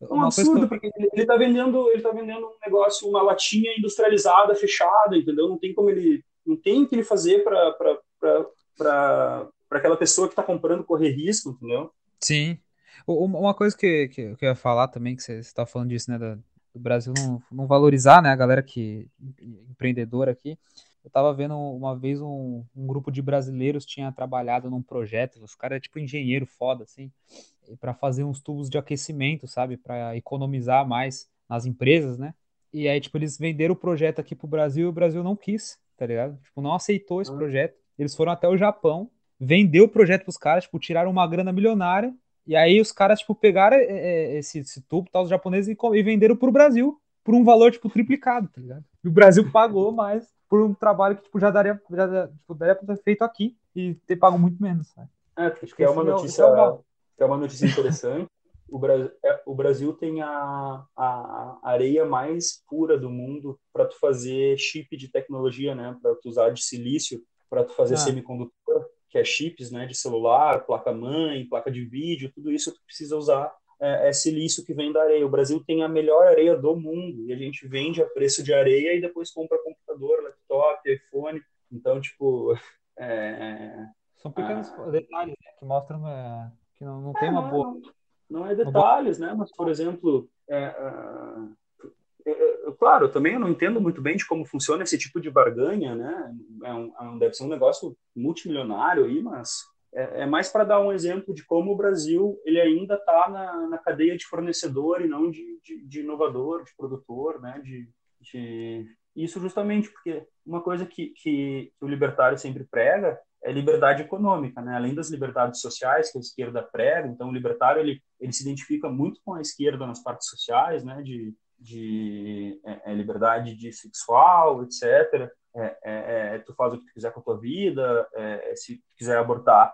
É um absurdo, eu... porque ele está vendendo, ele tá vendendo um negócio, uma latinha industrializada, fechada, entendeu? Não tem como ele, não tem o que ele fazer para aquela pessoa que está comprando correr risco, entendeu? Sim. Uma coisa que, que, que eu ia falar também, que você está falando disso, né, do Brasil não, não valorizar, né, a galera que empreendedora aqui. Eu tava vendo uma vez um, um grupo de brasileiros tinha trabalhado num projeto, os caras é tipo engenheiro foda, assim, para fazer uns tubos de aquecimento, sabe, para economizar mais nas empresas, né? E aí, tipo, eles venderam o projeto aqui pro Brasil e o Brasil não quis, tá ligado? Tipo, não aceitou esse ah. projeto. Eles foram até o Japão, vendeu o projeto pros caras, tipo, tiraram uma grana milionária, e aí os caras, tipo, pegaram é, é, esse, esse tubo, tal, os japoneses, e, e venderam pro Brasil por um valor, tipo, triplicado, tá ligado? E o Brasil pagou mais por um trabalho que, tipo, já daria, já, tipo, daria pra ter feito aqui e ter pago muito menos, sabe? É, acho que é uma notícia... É é uma notícia interessante. O Brasil, é, o Brasil tem a, a areia mais pura do mundo para tu fazer chip de tecnologia, né? Para tu usar de silício, para tu fazer ah. semicondutor, que é chips, né? De celular, placa-mãe, placa de vídeo, tudo isso tu precisa usar é, é silício que vem da areia. O Brasil tem a melhor areia do mundo e a gente vende a preço de areia e depois compra computador, laptop, iPhone. Então, tipo, é, são pequenos ah, detalhes né, que mostram é, que não, não é, tem uma não, boa. Não, é detalhes, né? Mas, por exemplo, é, é, é, claro, também eu não entendo muito bem de como funciona esse tipo de barganha, né? É é um deve ser um negócio multimilionário aí, mas é, mais para dar um exemplo de como o Brasil ele ainda está na, na cadeia de fornecedor e não de, de, de inovador, de produtor, né? De, de, isso justamente porque uma coisa que, que o libertário sempre prega é liberdade econômica, né? Além das liberdades sociais que a esquerda prega, então o libertário ele, ele se identifica muito com a esquerda nas partes sociais, né? De, de é, é liberdade de sexual, etc. É, é, é, tu faz o que tu quiser com a tua vida, é, se tu quiser abortar,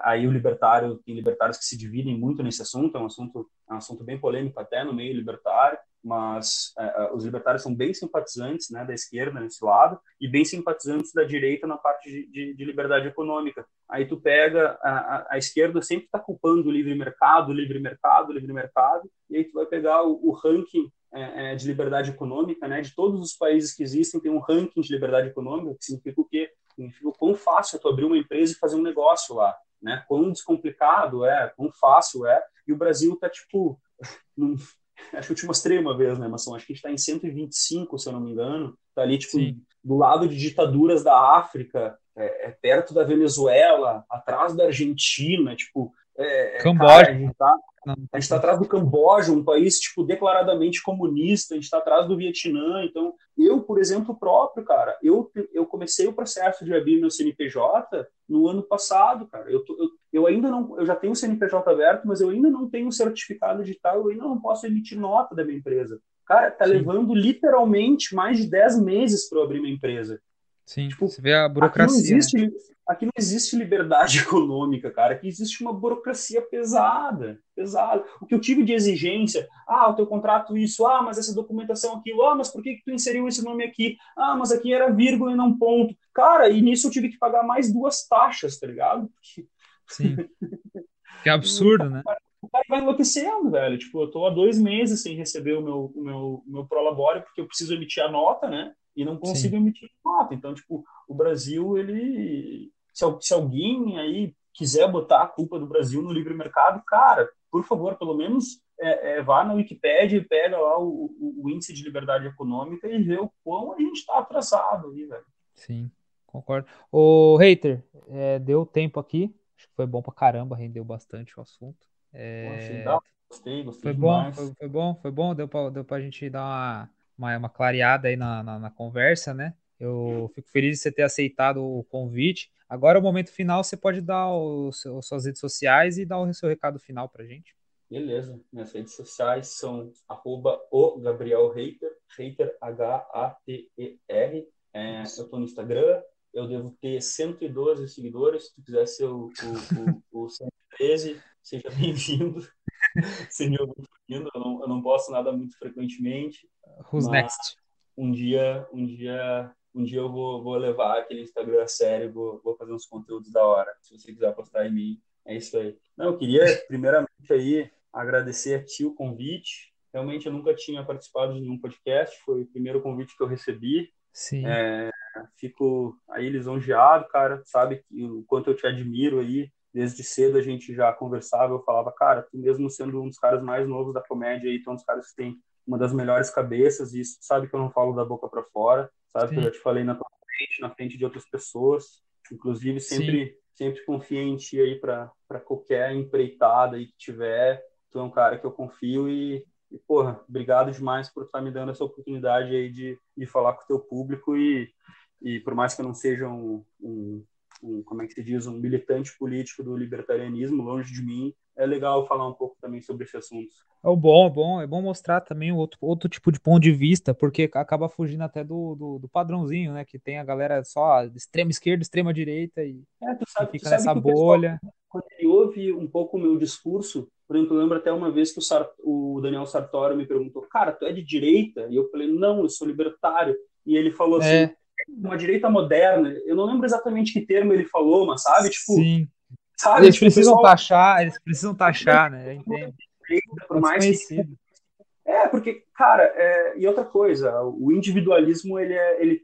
aí o libertário tem libertários que se dividem muito nesse assunto, é um assunto, um assunto bem polêmico até no meio libertário mas uh, os libertários são bem simpatizantes né, da esquerda nesse lado e bem simpatizantes da direita na parte de, de, de liberdade econômica. Aí tu pega a, a, a esquerda sempre está culpando o livre mercado, livre mercado, livre mercado, e aí tu vai pegar o, o ranking é, é, de liberdade econômica, né, de todos os países que existem tem um ranking de liberdade econômica que significa o quê? Significa o quão fácil é tu abrir uma empresa e fazer um negócio lá, né? Quão descomplicado é, quão fácil é. E o Brasil tá tipo Acho que eu te mostrei uma vez, né, Mação? Acho que a gente está em 125, se eu não me engano. Está ali, tipo, Sim. do lado de ditaduras da África, é, é perto da Venezuela, atrás da Argentina, tipo. É, é Camboja. Cara, a gente tá, a gente está atrás do Camboja, um país tipo declaradamente comunista. A gente está atrás do Vietnã. Então, eu, por exemplo, próprio, cara, eu, eu comecei o processo de abrir meu CNPJ no ano passado, cara. Eu, eu, eu ainda não, eu já tenho o CNPJ aberto, mas eu ainda não tenho o certificado digital. Eu ainda não posso emitir nota da minha empresa. Cara, tá Sim. levando literalmente mais de 10 meses para abrir minha empresa. Sim, tipo, você vê a burocracia. Aqui não, existe, né? aqui não existe liberdade econômica, cara. Aqui existe uma burocracia pesada, pesada. O que eu tive de exigência, ah, o teu contrato isso, ah, mas essa documentação aquilo, ah, mas por que, que tu inseriu esse nome aqui? Ah, mas aqui era vírgula e não ponto. Cara, e nisso eu tive que pagar mais duas taxas, tá ligado? Sim. Que absurdo, né? O cara vai enlouquecendo, velho. Tipo, eu tô há dois meses sem receber o meu, o meu, meu prolabore porque eu preciso emitir a nota, né? E não consigo Sim. emitir nota. Então, tipo, o Brasil, ele. Se, se alguém aí quiser botar a culpa do Brasil no livre mercado, cara, por favor, pelo menos é, é, vá na Wikipédia e pega lá o, o, o, índice de liberdade econômica e vê o quão a gente está atrasado aí, velho. Sim, concordo. O hater, é, deu tempo aqui. Acho que foi bom pra caramba, rendeu bastante o assunto. É... gostei, gostei foi demais. bom, foi, foi, bom, foi bom, deu pra, deu pra gente dar uma uma, uma clareada aí na, na, na conversa, né? Eu fico feliz de você ter aceitado o convite. Agora, o momento final, você pode dar os, as suas redes sociais e dar o seu recado final para gente. Beleza. Minhas redes sociais são arroba o Gabriel Reiter, Reiter, H-A-T-E-R. É, eu estou no Instagram, eu devo ter 112 seguidores. Se tu quiser ser o, o, o, o 113, seja bem-vindo. Seja muito bem-vindo. Eu não, eu não posto nada muito frequentemente. Who's next? Um dia, um dia, um dia eu vou, vou levar aquele Instagram a sério, vou, vou fazer uns conteúdos da hora. Se você quiser postar em mim, é isso aí. Não, eu queria primeiramente aí agradecer a ti o convite. Realmente eu nunca tinha participado de nenhum podcast, foi o primeiro convite que eu recebi. Sim. É, fico aí lisonjeado, cara, sabe o quanto eu te admiro aí. Desde cedo a gente já conversava, eu falava, cara, tu mesmo sendo um dos caras mais novos da comédia aí, tu é um dos caras que tem uma das melhores cabeças, e isso sabe que eu não falo da boca para fora, sabe Sim. que eu já te falei na tua frente, na frente de outras pessoas, inclusive sempre Sim. sempre confia em ti aí para qualquer empreitada aí que tiver, tu é um cara que eu confio e, e porra, obrigado demais por estar me dando essa oportunidade aí de, de falar com o teu público e, e por mais que eu não seja um, um, um como é que se diz, um militante político do libertarianismo, longe de mim, é legal falar um pouco também sobre esse assunto. É bom, é bom, é bom mostrar também outro, outro tipo de ponto de vista, porque acaba fugindo até do, do, do padrãozinho, né? Que tem a galera só extrema esquerda, extrema direita e, é, sabe, e fica nessa bolha. Pessoal, quando ele ouve um pouco o meu discurso, por exemplo, eu lembro até uma vez que o, Sart, o Daniel Sartori me perguntou, cara, tu é de direita? E eu falei, não, eu sou libertário. E ele falou assim, é. Uma direita moderna. Eu não lembro exatamente que termo ele falou, mas sabe, tipo, Sim. Sabe? Eles tipo, precisam pessoal... taxar, eles precisam taxar, né? Entendo. Por mais que... É, porque, cara, é... e outra coisa, o individualismo ele é, ele,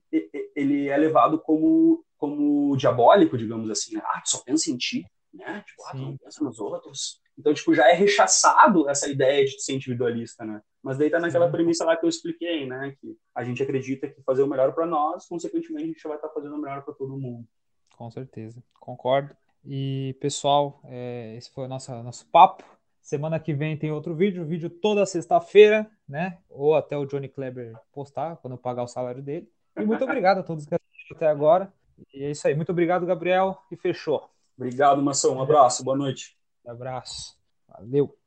ele é levado como, como diabólico, digamos assim. Né? Ah, tu só pensa em ti, né? Tipo, ah, tu não pensa nos outros. Então, tipo, já é rechaçado essa ideia de ser individualista, né? Mas daí tá naquela premissa lá que eu expliquei, né? Que a gente acredita que fazer o melhor para nós, consequentemente, a gente vai estar tá fazendo o melhor para todo mundo. Com certeza, concordo. E pessoal, é, esse foi o nosso, nosso papo. Semana que vem tem outro vídeo, vídeo toda sexta-feira, né? Ou até o Johnny Kleber postar, quando eu pagar o salário dele. E muito obrigado a todos que assistiram até agora. E é isso aí. Muito obrigado, Gabriel. E fechou. Obrigado, Mação. Um abraço. Boa noite. Um abraço. Valeu.